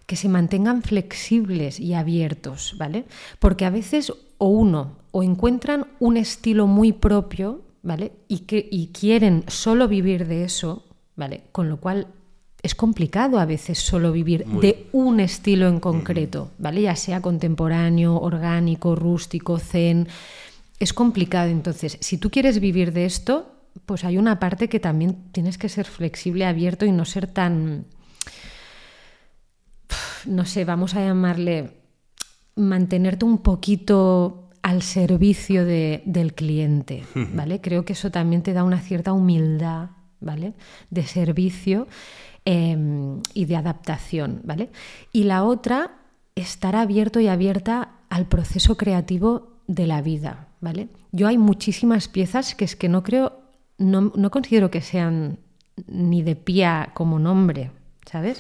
que se mantengan flexibles y abiertos, ¿vale? Porque a veces o uno o encuentran un estilo muy propio, ¿vale? Y, que, y quieren solo vivir de eso, ¿vale? Con lo cual es complicado a veces solo vivir de un estilo en concreto, ¿vale? Ya sea contemporáneo, orgánico, rústico, zen. Es complicado. Entonces, si tú quieres vivir de esto, pues hay una parte que también tienes que ser flexible, abierto y no ser tan no sé, vamos a llamarle mantenerte un poquito al servicio del cliente, ¿vale? Creo que eso también te da una cierta humildad, ¿vale? De servicio em, y de adaptación, ¿vale? Y la otra, estar abierto y abierta al proceso creativo de la vida, ¿vale? Yo hay muchísimas piezas que es que no creo, no, considero que sean ni de pie como nombre, ¿sabes?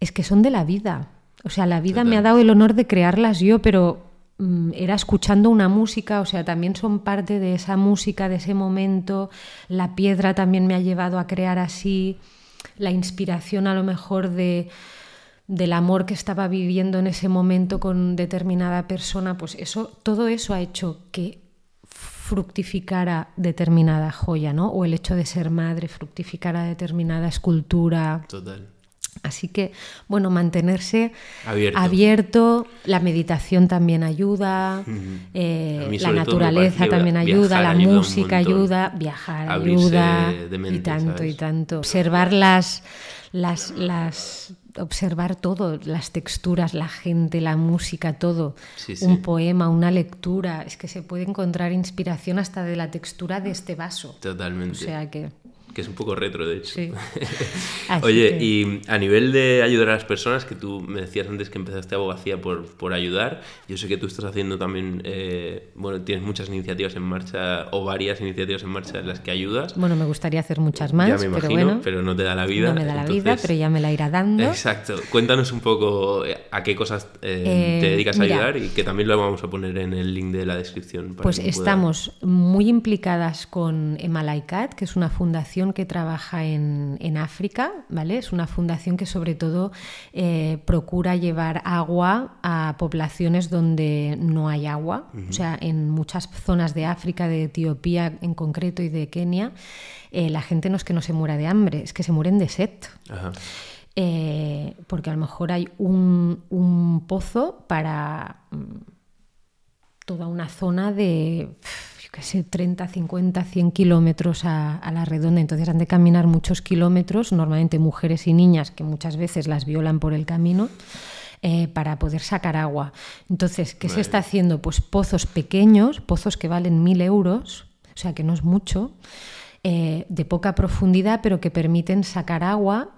Es que son de la vida. O sea, la vida me ha dado el honor de crearlas yo, pero Mm, era escuchando una música, o sea, también son parte de esa música, de ese momento. La piedra también me ha llevado a crear así, la inspiración a lo mejor de del amor que estaba viviendo en ese momento con determinada persona, pues eso, todo eso ha hecho que fructificara determinada joya, ¿no? O el hecho de ser madre fructificara determinada escultura. Total. Así que, bueno, mantenerse abierto, la meditación también ayuda, eh, la naturaleza también ayuda, la música ayuda, viajar ayuda, y tanto, y tanto. Observar las, las, las, observar todo, las texturas, la gente, la música, todo. Un poema, una lectura, es que se puede encontrar inspiración hasta de la textura de este vaso. Totalmente. O sea que que es un poco retro, de hecho. Oye, y a nivel de ayudar a las personas, que tú me decías antes que empezaste abogacía por, por ayudar, yo sé que tú estás haciendo también, eh, bueno, tienes muchas iniciativas en marcha o varias iniciativas en marcha en las que ayudas. Bueno, me gustaría hacer muchas más, ya me imagino, pero, bueno, pero no te da la vida. No me da la vida, pero ya me la irá dando. Exacto. Cuéntanos un poco eh, a qué cosas eh, te dedicas a ayudar y que también lo vamos a poner en el link de la descripción. pues estamos muy implicadas con Emalaikat, que es una fundación que trabaja en, África, ¿vale? Es una fundación que sobre todo eh, procura llevar agua a poblaciones donde no hay agua. O sea, en muchas zonas de África, de Etiopía en concreto y de Kenia, eh, la gente no es que no se muera de hambre, es que se mueren de sed. Eh, porque a lo mejor hay un, un pozo para mm, toda una zona de que sé, 30, 50, 100 kilómetros a, la redonda. Entonces han de caminar muchos kilómetros, normalmente mujeres y niñas que muchas veces las violan por el camino. Eh, para poder sacar agua. Entonces, ¿qué se está haciendo? Pues pozos pequeños, pozos que valen mil euros, o sea que no es mucho, eh, de poca profundidad, pero que permiten sacar agua,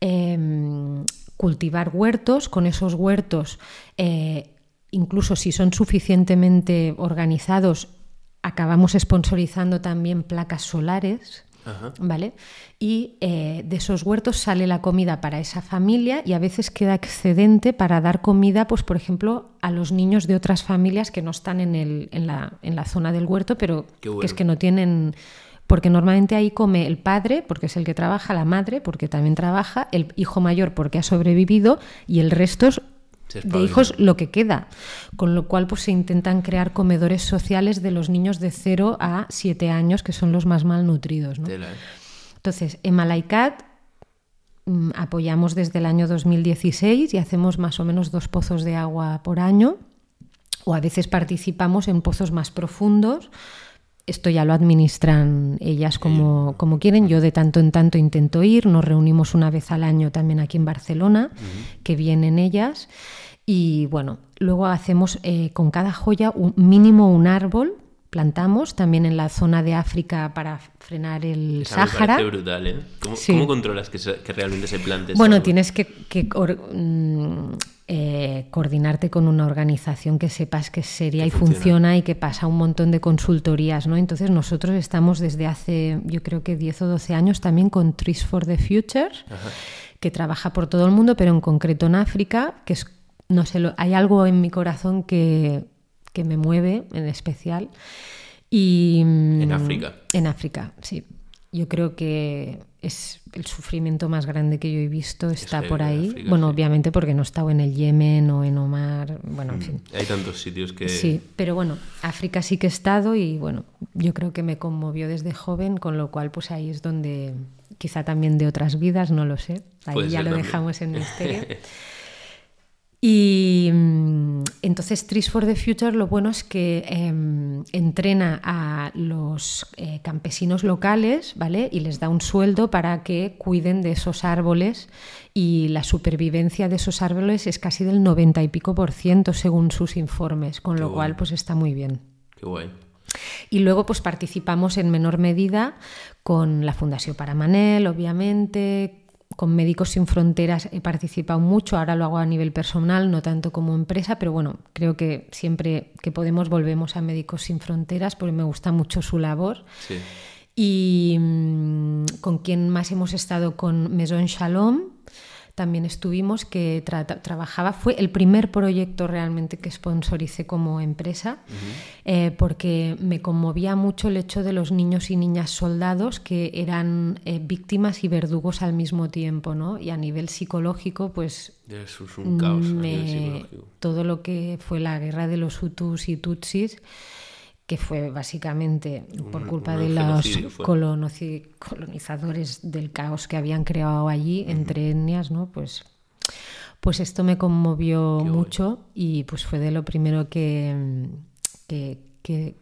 em, cultivar huertos, con esos huertos eh, incluso si son suficientemente organizados, acabamos sponsorizando también placas solares. ¿Vale? Y eh, de esos huertos sale la comida para esa familia y a veces queda excedente para dar comida, pues por ejemplo, a los niños de otras familias que no están en, el, en, la, en la, zona del huerto, pero que es que no tienen porque normalmente ahí come el padre, porque es el que trabaja, la madre, porque también trabaja, el hijo mayor, porque ha sobrevivido, y el resto es de hijos lo que queda. Con lo cual pues, se intentan crear comedores sociales de los niños de 0 a 7 años, que son los más malnutridos. ¿no? Entonces, en Malaikat mm, apoyamos desde el año 2016 y hacemos más o menos dos pozos de agua por año, o a veces participamos en pozos más profundos esto ya lo administran ellas como, como, quieren. Yo de tanto en tanto intento ir. Nos reunimos una vez al año también aquí en Barcelona, que vienen ellas. Y bueno, luego hacemos eh, con cada joya un mínimo un árbol plantamos también en la zona de África para frenar el Sáhara. brutal, ¿eh? ¿Cómo, controlas que, realmente se plante? Bueno, tienes que, mm, eh, coordinarte con una organización que sepas que es seria y funciona. y que pasa un montón de consultorías, ¿no? Entonces nosotros estamos desde hace, yo creo que 10 o 12 años también con Trees for the Future, que trabaja por todo el mundo, pero en concreto en África, que es, no sé, hay algo en mi corazón que que me mueve en especial. Y, en África. En África, sí. Yo creo que es el sufrimiento más grande que yo he visto, está por ahí. bueno, obviamente porque no he estado en el Yemen o en Omar, bueno, en mm, fin. Hay tantos sitios que... Sí, pero bueno, África sí que he estado y bueno, yo creo que me conmovió desde joven, con lo cual pues ahí es donde, quizá también de otras vidas, no lo sé, ahí ya lo dejamos en misterio. Y mm, entonces, Trees for the Future lo bueno es que em, entrena a los eh, campesinos locales, ¿vale? Y les da un sueldo para que cuiden de esos árboles y la supervivencia de esos árboles es casi del 90 y pico por ciento según sus informes, con lo cual pues está muy bien. Qué guay. Y luego pues participamos en menor medida con la Fundación Paramanel, obviamente, con Médicos Sin Fronteras he participado mucho, ahora lo hago a nivel personal, no tanto como empresa, pero bueno, creo que siempre que podemos volvemos a Médicos Sin Fronteras porque me gusta mucho su labor. Y mm, con quien más hemos estado con Maison Shalom, también estuvimos, que trabajaba, fue el primer proyecto realmente que sponsoricé como empresa, eh, porque me conmovía mucho el hecho de los niños y niñas soldados que eran eh, víctimas y verdugos al mismo tiempo, ¿no? Y a nivel psicológico, pues... Eso es un caos. todo lo que fue la guerra de los Hutus y Tutsis que fue básicamente por culpa de los colonizadores del caos que habían creado allí entre etnias, ¿no? Pues, pues esto me conmovió mucho y pues fue de lo primero que, que,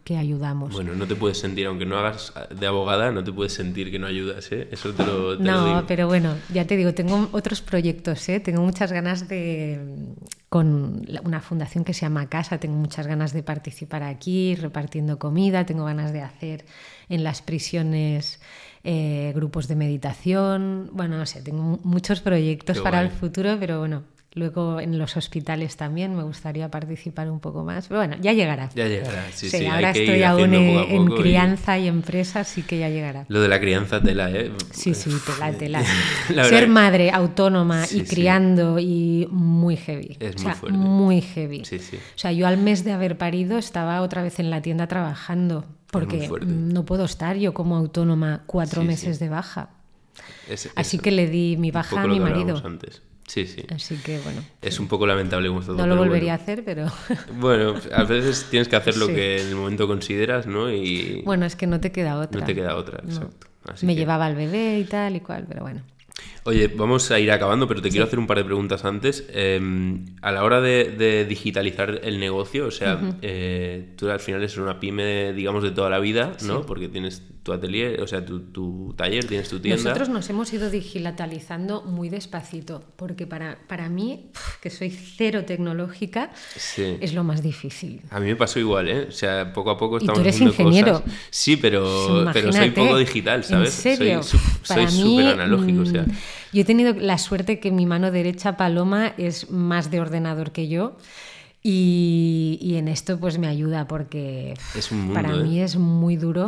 que, ayudamos. Bueno, no te puedes sentir, aunque no hagas de abogada, no te puedes sentir que no ayudas, ¿eh? Eso te lo, No, pero bueno, ya te digo, tengo otros proyectos, ¿eh? Tengo muchas ganas de, con una fundación que se llama Casa, tengo muchas ganas de participar aquí, repartiendo comida, tengo ganas de hacer en las prisiones eh, grupos de meditación, bueno, no sé, tengo muchos proyectos para el futuro, pero bueno, Luego en los hospitales también me gustaría participar un poco más. Pero bueno, ya llegará. Ya llegará, sí, sí. ahora estoy aún en, crianza y... empresa, sí que ya llegará. Lo de la crianza tela, ¿eh? Sí, sí, tela, tela. Ser madre autónoma y criando y muy heavy. Es o sea, muy fuerte. Muy heavy. Sí, sí. O sea, yo al mes de haber parido estaba otra vez en la tienda trabajando porque no puedo estar yo como autónoma cuatro meses de baja. Así que le di mi baja a mi marido. Antes. Sí, sí. Así que bueno. Es un poco lamentable como No lo volvería a hacer, pero. Bueno, a veces tienes que hacer lo que en el momento consideras, ¿no? Y. Bueno, es que no te queda otra. No te queda otra, exacto. Me llevaba al bebé y tal y cual, pero bueno. Oye, vamos a ir acabando, pero te quiero hacer un par de preguntas antes. Em, a la hora de, digitalizar el negocio, o sea, eh, tú al final eres una pyme, digamos, de toda la vida, ¿no? Porque tienes tu atelier, o sea, tu, taller, tienes tu tienda. Nosotros nos hemos ido digitalizando muy despacito, porque para, para mí, que soy cero tecnológica, es lo más difícil. A mí me pasó igual, ¿eh? O sea, poco a poco estamos ¿Y tú eres ingeniero. Sí, pero, pero soy poco digital, ¿sabes? ¿En serio? Soy súper analógico, o sea. Yo he tenido la suerte que mi mano derecha, Paloma, es más de ordenador que yo. Y, en esto pues me ayuda porque para ¿eh? mí es muy duro.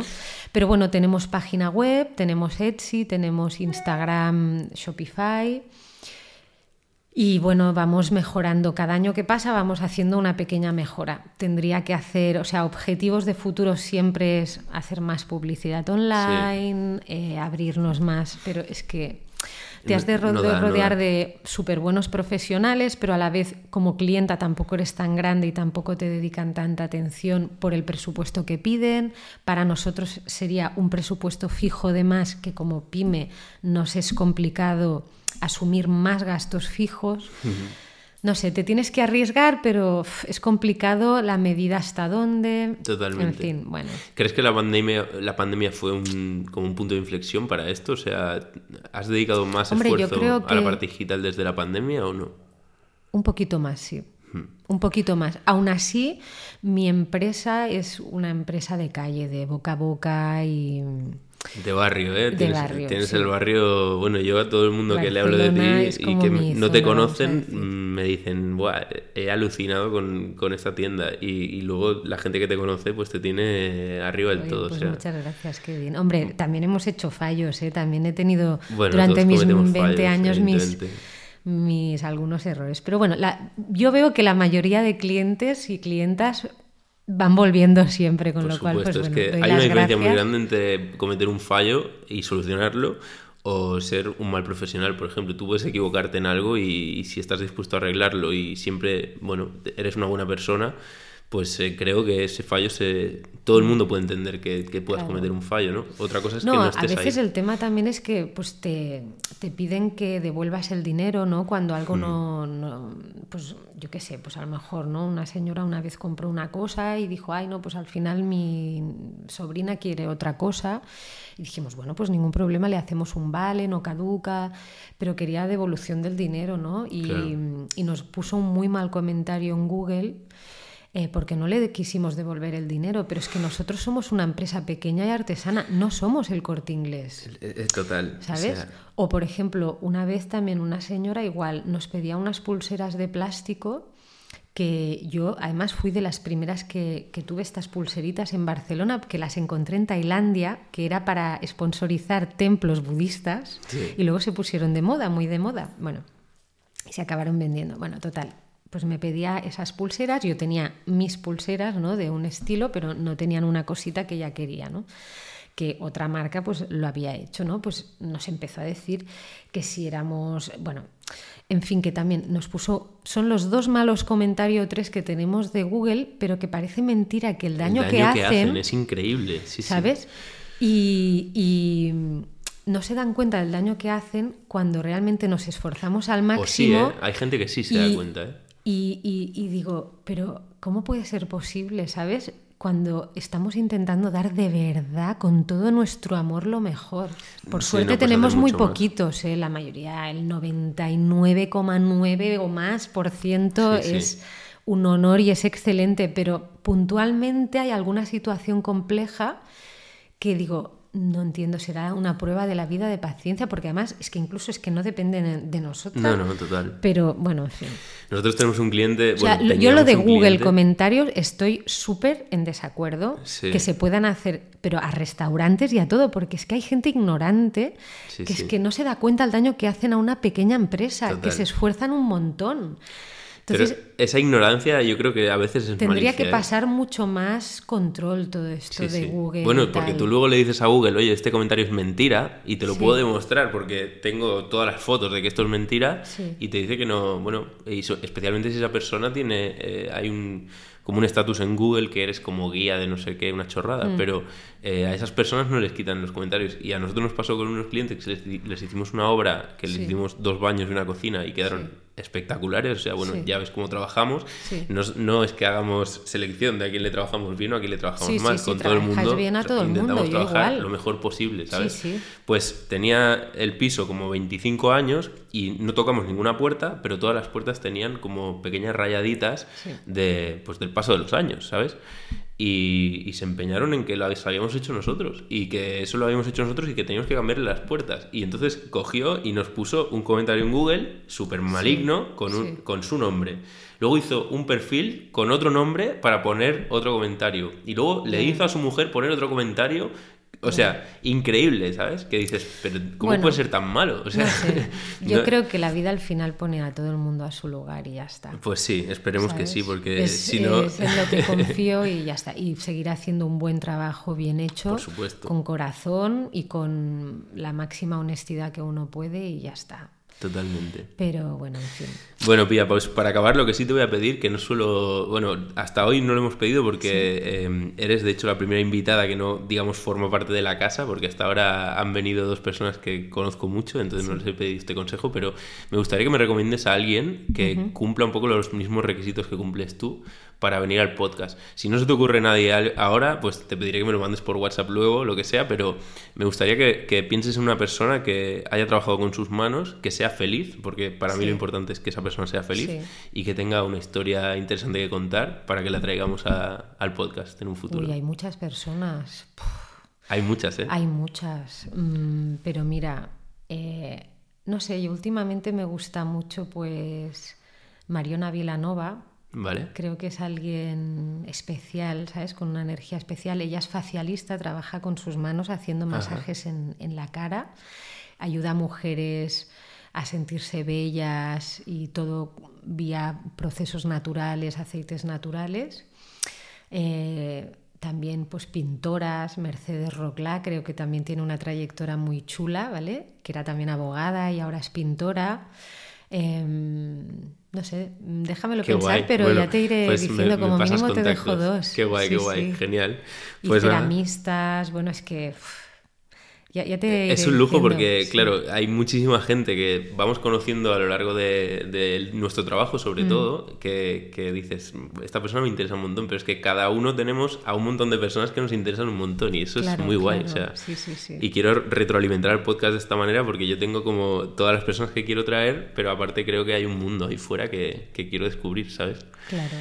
Pero bueno, tenemos página web, tenemos Etsy, tenemos Instagram, Shopify. Y bueno, vamos mejorando. Cada año que pasa vamos haciendo una pequeña mejora. Tendría que hacer, o sea, objetivos de futuro siempre es hacer más publicidad online, eh, abrirnos más, pero es que te has de rodear de súper buenos profesionales, pero a la vez como clienta tampoco eres tan grande y tampoco te dedican tanta atención por el presupuesto que piden. Para nosotros sería un presupuesto fijo de más que como pyme nos es complicado asumir más gastos fijos no sé, te tienes que arriesgar, pero es complicado la medida hasta dónde. Totalmente. En fin, bueno. ¿Crees que la pandemia, la pandemia fue un, como un punto de inflexión para esto? O sea, ¿has dedicado más esfuerzo a la parte digital desde la pandemia o no? Un poquito más, sí. Hmm. Un poquito más. Aún así, mi empresa es una empresa de calle, de boca a boca y de barrio, ¿eh? tienes, el barrio. Bueno, yo a todo el mundo que le hablo de ti y que no te conocen me dicen, Buah, he alucinado con, con esta tienda. Y, luego la gente que te conoce, pues te tiene arriba del todo. Pues muchas gracias, qué bien. Hombre, también hemos hecho fallos, ¿eh? También he tenido durante mis 20 años mis mis algunos errores. Pero bueno, yo veo que la mayoría de clientes y clientas van volviendo siempre, con lo cual pues, es que hay una diferencia muy grande entre cometer un fallo y solucionarlo o ser un mal profesional, por ejemplo. Tú puedes equivocarte en algo y, si estás dispuesto a arreglarlo y siempre, bueno, eres una buena persona, pues eh, creo que ese fallo se todo el mundo puede entender que, puedas cometer un fallo, ¿no? Otra cosa es que no estés a veces el tema también es que pues te, te, piden que devuelvas el dinero, ¿no? Cuando algo hmm. no, no, pues yo qué sé, pues a lo mejor, ¿no? Una señora una vez compró una cosa y dijo, ay, no, pues al final mi sobrina quiere otra cosa. Y dijimos, bueno, pues ningún problema, le hacemos un vale, no caduca, pero quería devolución del dinero, ¿no? Y, y nos puso un muy mal comentario en Google eh, porque no le quisimos devolver el dinero, pero es que nosotros somos una empresa pequeña y artesana, no somos el corte inglés. Total. ¿Sabes? O, por ejemplo, una vez también una señora igual nos pedía unas pulseras de plástico que yo además fui de las primeras que, tuve estas pulseritas en Barcelona, que las encontré en Tailandia, que era para sponsorizar templos budistas, y luego se pusieron de moda, muy de moda. Bueno, y se acabaron vendiendo. Bueno, total, pues me pedía esas pulseras, yo tenía mis pulseras, ¿no? De un estilo, pero no tenían una cosita que ella quería, ¿no? que otra marca pues lo había hecho, ¿no? Pues nos empezó a decir que si éramos, bueno, en fin, que también nos puso, son los dos malos comentarios tres que tenemos de Google, pero que parece mentira que el daño, el daño que, hacen, es increíble, ¿sabes? Y, y, no se dan cuenta del daño que hacen cuando realmente nos esforzamos al máximo. sí, ¿eh? Hay gente que sí se da cuenta, ¿eh? Y, digo, pero ¿cómo puede ser posible, sabes? Cuando estamos intentando dar de verdad con todo nuestro amor lo mejor. Por suerte tenemos muy poquitos, ¿eh? la mayoría, el 99,9 o más por ciento es un honor y es excelente, pero puntualmente hay alguna situación compleja que digo, no entiendo, será una prueba de la vida de paciencia, porque además es que incluso es que no depende de nosotros. No, no, total. Pero bueno, en fin. Nosotros tenemos un cliente. yo lo de Google comentarios estoy súper en desacuerdo que se puedan hacer, pero a restaurantes y a todo, porque es que hay gente ignorante que es que no se da cuenta el daño que hacen a una pequeña empresa, que se esfuerzan un montón. Pero esa ignorancia yo creo que a veces es Tendría que ¿eh? pasar mucho más control todo esto de Google. Bueno, porque tú luego le dices a Google, oye, este comentario es mentira, y te lo puedo demostrar porque tengo todas las fotos de que esto es mentira, y te dice que no, bueno, especialmente si esa persona tiene, eh, hay un como un estatus en Google que eres como guía de no sé qué, una chorrada, mm. pero eh, a esas personas no les quitan los comentarios. Y a nosotros nos pasó con unos clientes que les, hicimos una obra, que les hicimos dos baños y una cocina y quedaron espectaculares. O sea, bueno, ya ves cómo trabajamos. No, no, es que hagamos selección de a quién le trabajamos bien o a quién le trabajamos mal. con todo el mundo bien a todo intentamos el mundo, trabajar lo mejor posible, ¿sabes? Pues tenía el piso como 25 años y no tocamos ninguna puerta, pero todas las puertas tenían como pequeñas rayaditas de, pues, del paso de los años, ¿sabes? Y, se empeñaron en que lo habíamos hecho nosotros y que eso lo habíamos hecho nosotros y que teníamos que cambiarle las puertas. Y entonces cogió y nos puso un comentario en Google súper maligno con, un, con su nombre. Luego hizo un perfil con otro nombre para poner otro comentario. Y luego le hizo a su mujer poner otro comentario o sea, increíble, ¿sabes? Que dices, pero ¿cómo puede ser tan malo? O sea, Yo creo que la vida al final pone a todo el mundo a su lugar y ya está. Pues sí, esperemos que sí, porque si no... Es en lo que confío y ya está. Y seguirá haciendo un buen trabajo bien hecho, Por supuesto. con corazón y con la máxima honestidad que uno puede y ya está. Totalmente. Pero bueno, en fin. Bueno, Pía, pues para acabar lo que sí te voy a pedir, que no suelo, bueno, hasta hoy no lo hemos pedido porque em, eres de hecho la primera invitada que no, digamos, forma parte de la casa, porque hasta ahora han venido dos personas que conozco mucho, entonces no les he pedido este consejo, pero me gustaría que me recomiendes a alguien que cumpla un poco los mismos requisitos que cumples tú para venir al podcast. Si no se te ocurre nadie ahora, pues te pediré que me lo mandes por WhatsApp luego, lo que sea, pero me gustaría que, pienses en una persona que haya trabajado con sus manos, que sea feliz, porque para mí lo importante es que esa persona sea feliz y que tenga una historia interesante que contar para que la traigamos al podcast en un futuro. Uy, hay muchas personas. Hay muchas, ¿eh? Hay muchas. Mm, pero mira, eh, no sé, yo últimamente me gusta mucho, pues, Mariona Vilanova, Creo que es alguien especial, ¿sabes? Con una energía especial. Ella es facialista, trabaja con sus manos haciendo masajes en, la cara. Ayuda a mujeres a sentirse bellas y todo vía procesos naturales, aceites naturales. Eh, también pues pintoras, Mercedes Rocla, creo que también tiene una trayectoria muy chula, ¿vale? Que era también abogada y ahora es pintora. Em, no sé, déjamelo pensar, pero ya te iré pues diciendo como mínimo te dejo dos. Qué guay, qué guay, genial. Pues y ceramistas, bueno, es que es un lujo porque, claro, hay muchísima gente que vamos conociendo a lo largo de, nuestro trabajo, sobre mm. todo, que, dices, esta persona me interesa un montón, pero es que cada uno tenemos a un montón de personas que nos interesan un montón y eso es muy guay. O sea, y quiero retroalimentar el podcast de esta manera porque yo tengo como todas las personas que quiero traer, pero aparte creo que hay un mundo ahí fuera que, que quiero descubrir, ¿sabes? Claro.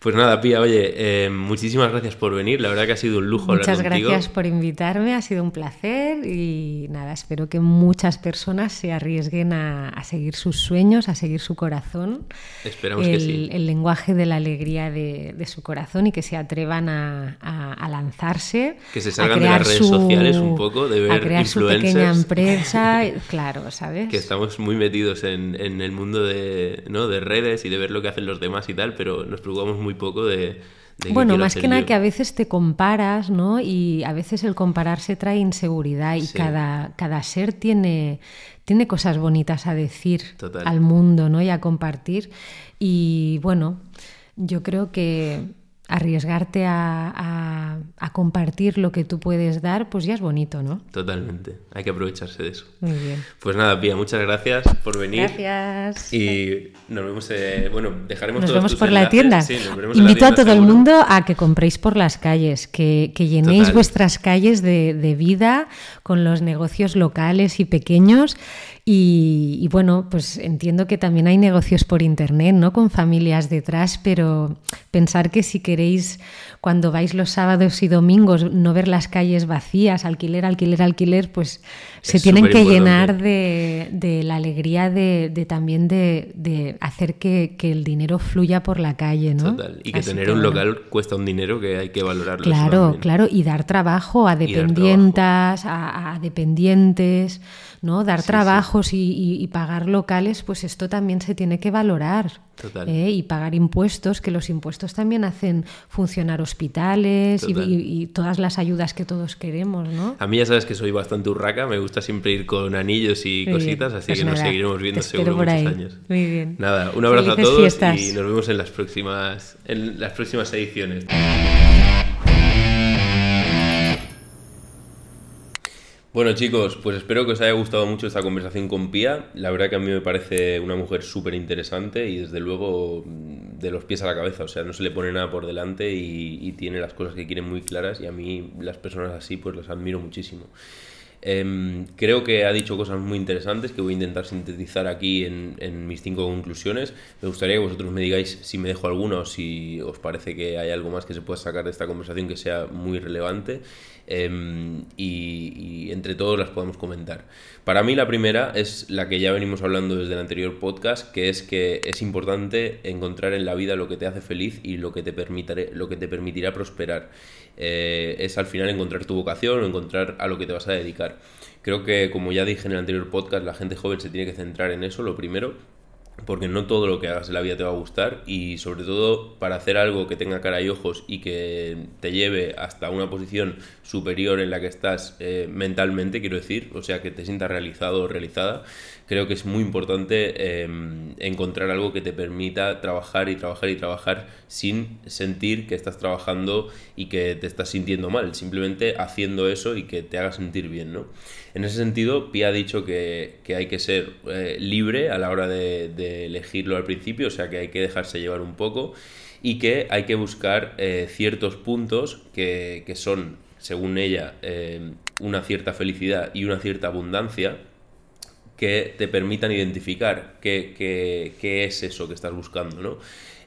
Pues nada, Pía, oye, eh, muchísimas gracias por venir. La verdad que ha sido un lujo Muchas hablar contigo. gracias por invitarme, ha sido un placer y nada, espero que muchas personas se arriesguen a, seguir sus sueños, a seguir su corazón. Esperamos que sí. El lenguaje de la alegría de, su corazón y que se atrevan a, lanzarse. Que se salgan de las redes sociales un poco, de ver A crear su pequeña empresa, claro, ¿sabes? Que estamos muy metidos en, el mundo de, ¿no? de redes y de ver lo que hacen los demás y tal, pero nos preocupamos muy poco de... bueno, más que nada que a veces te comparas, ¿no? Y a veces el compararse trae inseguridad y cada, cada ser tiene, tiene cosas bonitas a decir al mundo, ¿no? Y a compartir. Y bueno, yo creo que arriesgarte a, compartir lo que tú puedes dar, pues ya es bonito, ¿no? Totalmente, hay que aprovecharse de eso. Muy bien. Pues nada, Pía, muchas gracias por venir. Gracias. Y nos vemos, eh, bueno, dejaremos Nos vemos por la tienda. Sí, nos veremos Invito la a todo el mundo a que compréis por las calles, que, llenéis vuestras calles de, de vida con los negocios locales y pequeños y, bueno, pues entiendo que también hay negocios por internet, ¿no? Con familias detrás, pero pensar que si queréis, cuando vais los sábados y domingos, no ver las calles vacías, alquiler, alquiler, alquiler, pues se tienen que llenar de, la alegría de, también de, hacer que, el dinero fluya por la calle, ¿no? Total. Y que tener un local cuesta un dinero que hay que valorarlo. Claro, claro. Y dar trabajo a dependientas, a dependientes. ¿no? Dar trabajos Y, pagar locales, pues esto también se tiene que valorar. ¿Eh? Y pagar impuestos, que los impuestos también hacen funcionar hospitales y, todas las ayudas que todos queremos, ¿no? A mí ya sabes que soy bastante urraca, me gusta siempre ir con anillos y cositas, así pues que nos seguiremos viendo seguro muchos años. Muy bien. Nada, un abrazo a todos y nos vemos en las próximas, en las próximas ediciones. Bueno chicos, pues espero que os haya gustado mucho esta conversación con Pía. La verdad que a mí me parece una mujer súper interesante y desde luego de los pies a la cabeza, o sea, no se le pone nada por delante y, tiene las cosas que quiere muy claras y a mí las personas así pues las admiro muchísimo. Em, creo que ha dicho cosas muy interesantes que voy a intentar sintetizar aquí en, mis cinco conclusiones. Me gustaría que vosotros me digáis si me dejo alguna o si os parece que hay algo más que se pueda sacar de esta conversación que sea muy relevante. Em, y, entre todos las podemos comentar. Para mí la primera es la que ya venimos hablando desde el anterior podcast, que es que es importante encontrar en la vida lo que te hace feliz y lo que te, lo que te permitirá prosperar. Eh, es al final encontrar tu vocación o encontrar a lo que te vas a dedicar. Creo que, como ya dije en el anterior podcast, la gente joven se tiene que centrar en eso, lo primero, porque no todo lo que hagas en la vida te va a gustar y sobre todo para hacer algo que tenga cara y ojos y que te lleve hasta una posición superior en la que estás eh, mentalmente, quiero decir, o sea, que te sientas realizado o realizada, creo que es muy importante em, encontrar algo que te permita trabajar y trabajar y trabajar sin sentir que estás trabajando y que te estás sintiendo mal, simplemente haciendo eso y que te haga sentir bien, ¿no? En ese sentido, Pia ha dicho que, hay que ser eh, libre a la hora de, elegirlo al principio, o sea que hay que dejarse llevar un poco y que hay que buscar eh, ciertos puntos que, son, según ella, eh, una cierta felicidad y una cierta abundancia que te permitan identificar qué, es eso que estás buscando, ¿no?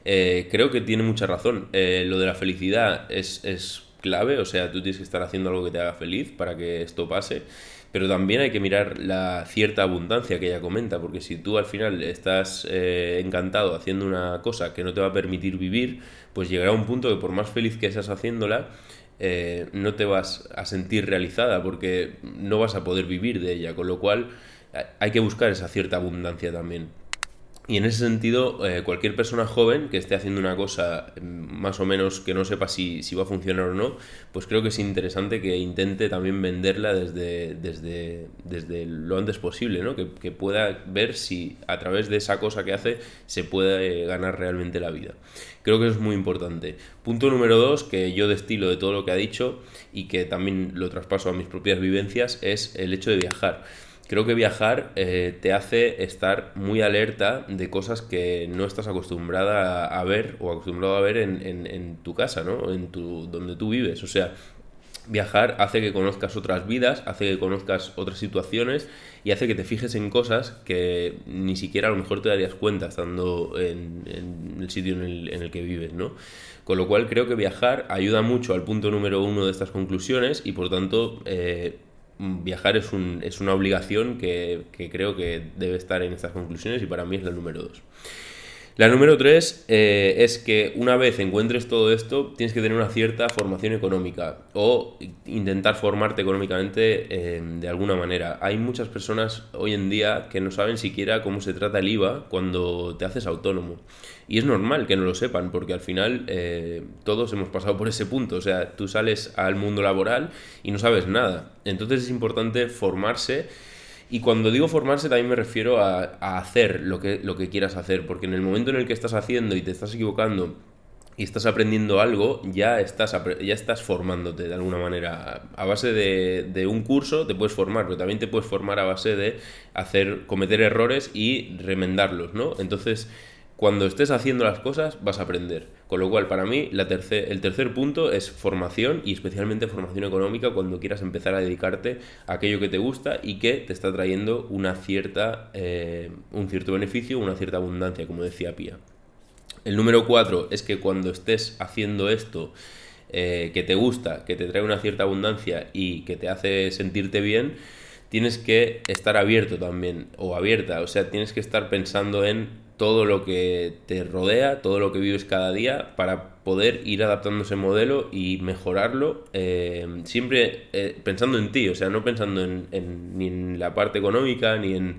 creo que tiene mucha razón. lo de la felicidad es, es clave, o sea, tú tienes que estar haciendo algo que te haga feliz para que esto pase pero también hay que mirar la cierta abundancia que ella comenta, porque si tú al final estás eh, encantado haciendo una cosa que no te va a permitir vivir, pues llegará un punto que por más feliz que seas haciéndola, eh, no te vas a sentir realizada porque no vas a poder vivir de ella, con lo cual hay que buscar esa cierta abundancia también. Y en ese sentido, eh, cualquier persona joven que esté haciendo una cosa mm, más o menos que no sepa si, va a funcionar o no, pues creo que es interesante que intente también venderla desde, desde, desde lo antes posible, ¿no? Que, pueda ver si a través de esa cosa que hace se puede ganar realmente la vida. Creo que eso es muy importante. Punto número dos, que yo destilo de todo lo que ha dicho y que también lo traspaso a mis propias vivencias, es el hecho de viajar creo que viajar eh, te hace estar muy alerta de cosas que no estás acostumbrada a, ver o acostumbrado a ver en, tu casa, ¿no? En tu, donde tú vives. O sea, viajar hace que conozcas otras vidas, hace que conozcas otras situaciones y hace que te fijes en cosas que ni siquiera a lo mejor te darías cuenta estando en, el sitio en el, que vives, ¿no? Con lo cual creo que viajar ayuda mucho al punto número uno de estas conclusiones y por tanto eh, viajar es, un, es una obligación que, que, creo que debe estar en estas conclusiones y para mí es la número dos. La número tres eh, es que una vez encuentres todo esto, tienes que tener una cierta formación económica o intentar formarte económicamente eh, de alguna manera. Hay muchas personas hoy en día que no saben siquiera cómo se trata el IVA cuando te haces autónomo. Y es normal que no lo sepan, porque al final eh, todos hemos pasado por ese punto. O sea, tú sales al mundo laboral y no sabes nada. Entonces es importante formarse y cuando digo formarse también me refiero a, hacer lo que, lo que quieras hacer, porque en el momento en el que estás haciendo y te estás equivocando y estás aprendiendo algo, ya estás, ya estás formándote de alguna manera. A base de, de, un curso te puedes formar, pero también te puedes formar a base de hacer, cometer errores y remendarlos, ¿no? Entonces cuando estés haciendo las cosas vas a aprender. Con lo cual, para mí, la el tercer punto es formación y especialmente formación económica cuando quieras empezar a dedicarte a aquello que te gusta y que te está trayendo una cierta, eh, un cierto beneficio, una cierta abundancia, como decía Pía. El número cuatro es que cuando estés haciendo esto eh, que te gusta, que te trae una cierta abundancia y que te hace sentirte bien, tienes que estar abierto también o abierta, o sea, tienes que estar pensando en todo lo que te rodea, todo lo que vives cada día, para poder ir adaptando ese modelo y mejorarlo, eh, siempre eh, pensando en ti, o sea, no pensando en, ni en la parte económica, ni en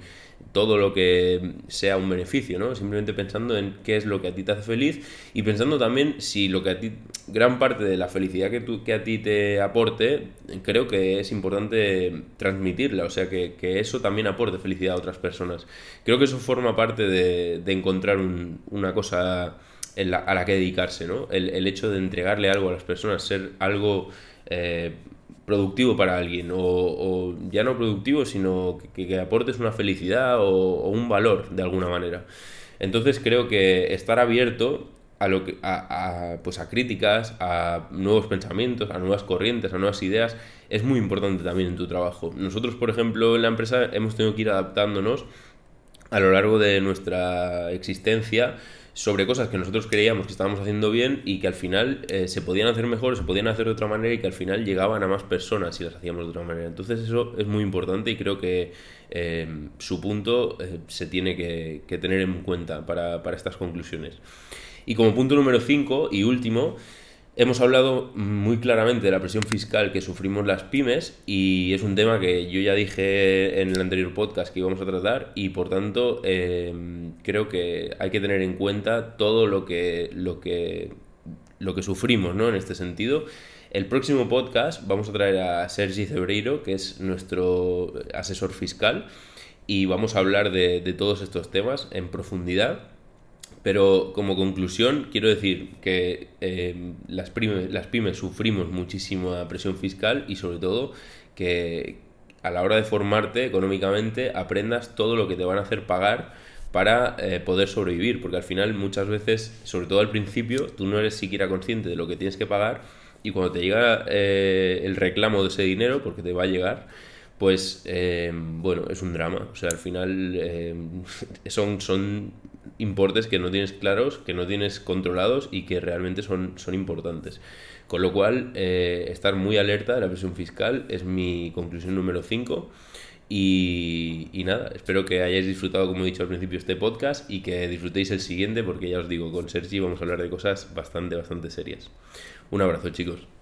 todo lo que sea un beneficio, ¿no? Simplemente pensando en qué es lo que a ti te hace feliz y pensando también si lo que a ti, gran parte de la felicidad que, tú, que a ti te aporte, creo que es importante transmitirla, o sea, que, eso también aporte felicidad a otras personas. Creo que eso forma parte de, encontrar una cosa a la que dedicarse, ¿no? El, hecho de entregarle algo a las personas, ser algo... Eh, productivo para alguien, o, ya no productivo, sino que, aportes una felicidad o, un valor de alguna manera. Entonces creo que estar abierto a, lo que, a, pues a críticas, a nuevos pensamientos, a nuevas corrientes, a nuevas ideas, es muy importante también en tu trabajo. Nosotros, por ejemplo, en la empresa hemos tenido que ir adaptándonos a lo largo de nuestra existencia sobre cosas que nosotros creíamos que estábamos haciendo bien y que al final eh, se podían hacer mejor, se podían hacer de otra manera y que al final llegaban a más personas si las hacíamos de otra manera. Entonces eso es muy importante y creo que eh, su punto eh, se tiene que, tener en cuenta para, para estas conclusiones. Y como punto número 5 y último, Hemos hablado muy claramente de la presión fiscal que sufrimos las pymes y es un tema que yo ya dije en el anterior podcast que íbamos a tratar y por tanto em, creo que hay que tener en cuenta todo lo que, lo que, lo que sufrimos ¿no? en este sentido. El próximo podcast vamos a traer a Sergi Cebreiro, que es nuestro asesor fiscal, y vamos a hablar de, de todos estos temas en profundidad pero como conclusión, quiero decir que eh, las, pymes sufrimos muchísima presión fiscal y sobre todo que a la hora de formarte económicamente aprendas todo lo que te van a hacer pagar para eh, poder sobrevivir, porque al final muchas veces, sobre todo al principio, tú no eres siquiera consciente de lo que tienes que pagar y cuando te llega eh, el reclamo de ese dinero, porque te va a llegar, pues bueno, es un drama. O sea, al final son, son importes que no tienes claros, que no tienes controlados y que realmente son, son importantes. Con lo cual, eh, estar muy alerta de la presión fiscal es mi conclusión número 5. Y, y, nada, espero que hayáis disfrutado, como he dicho al principio, este podcast y que disfrutéis el siguiente, porque ya os digo, con Sergi vamos a hablar de cosas bastante, bastante serias. Un abrazo, chicos.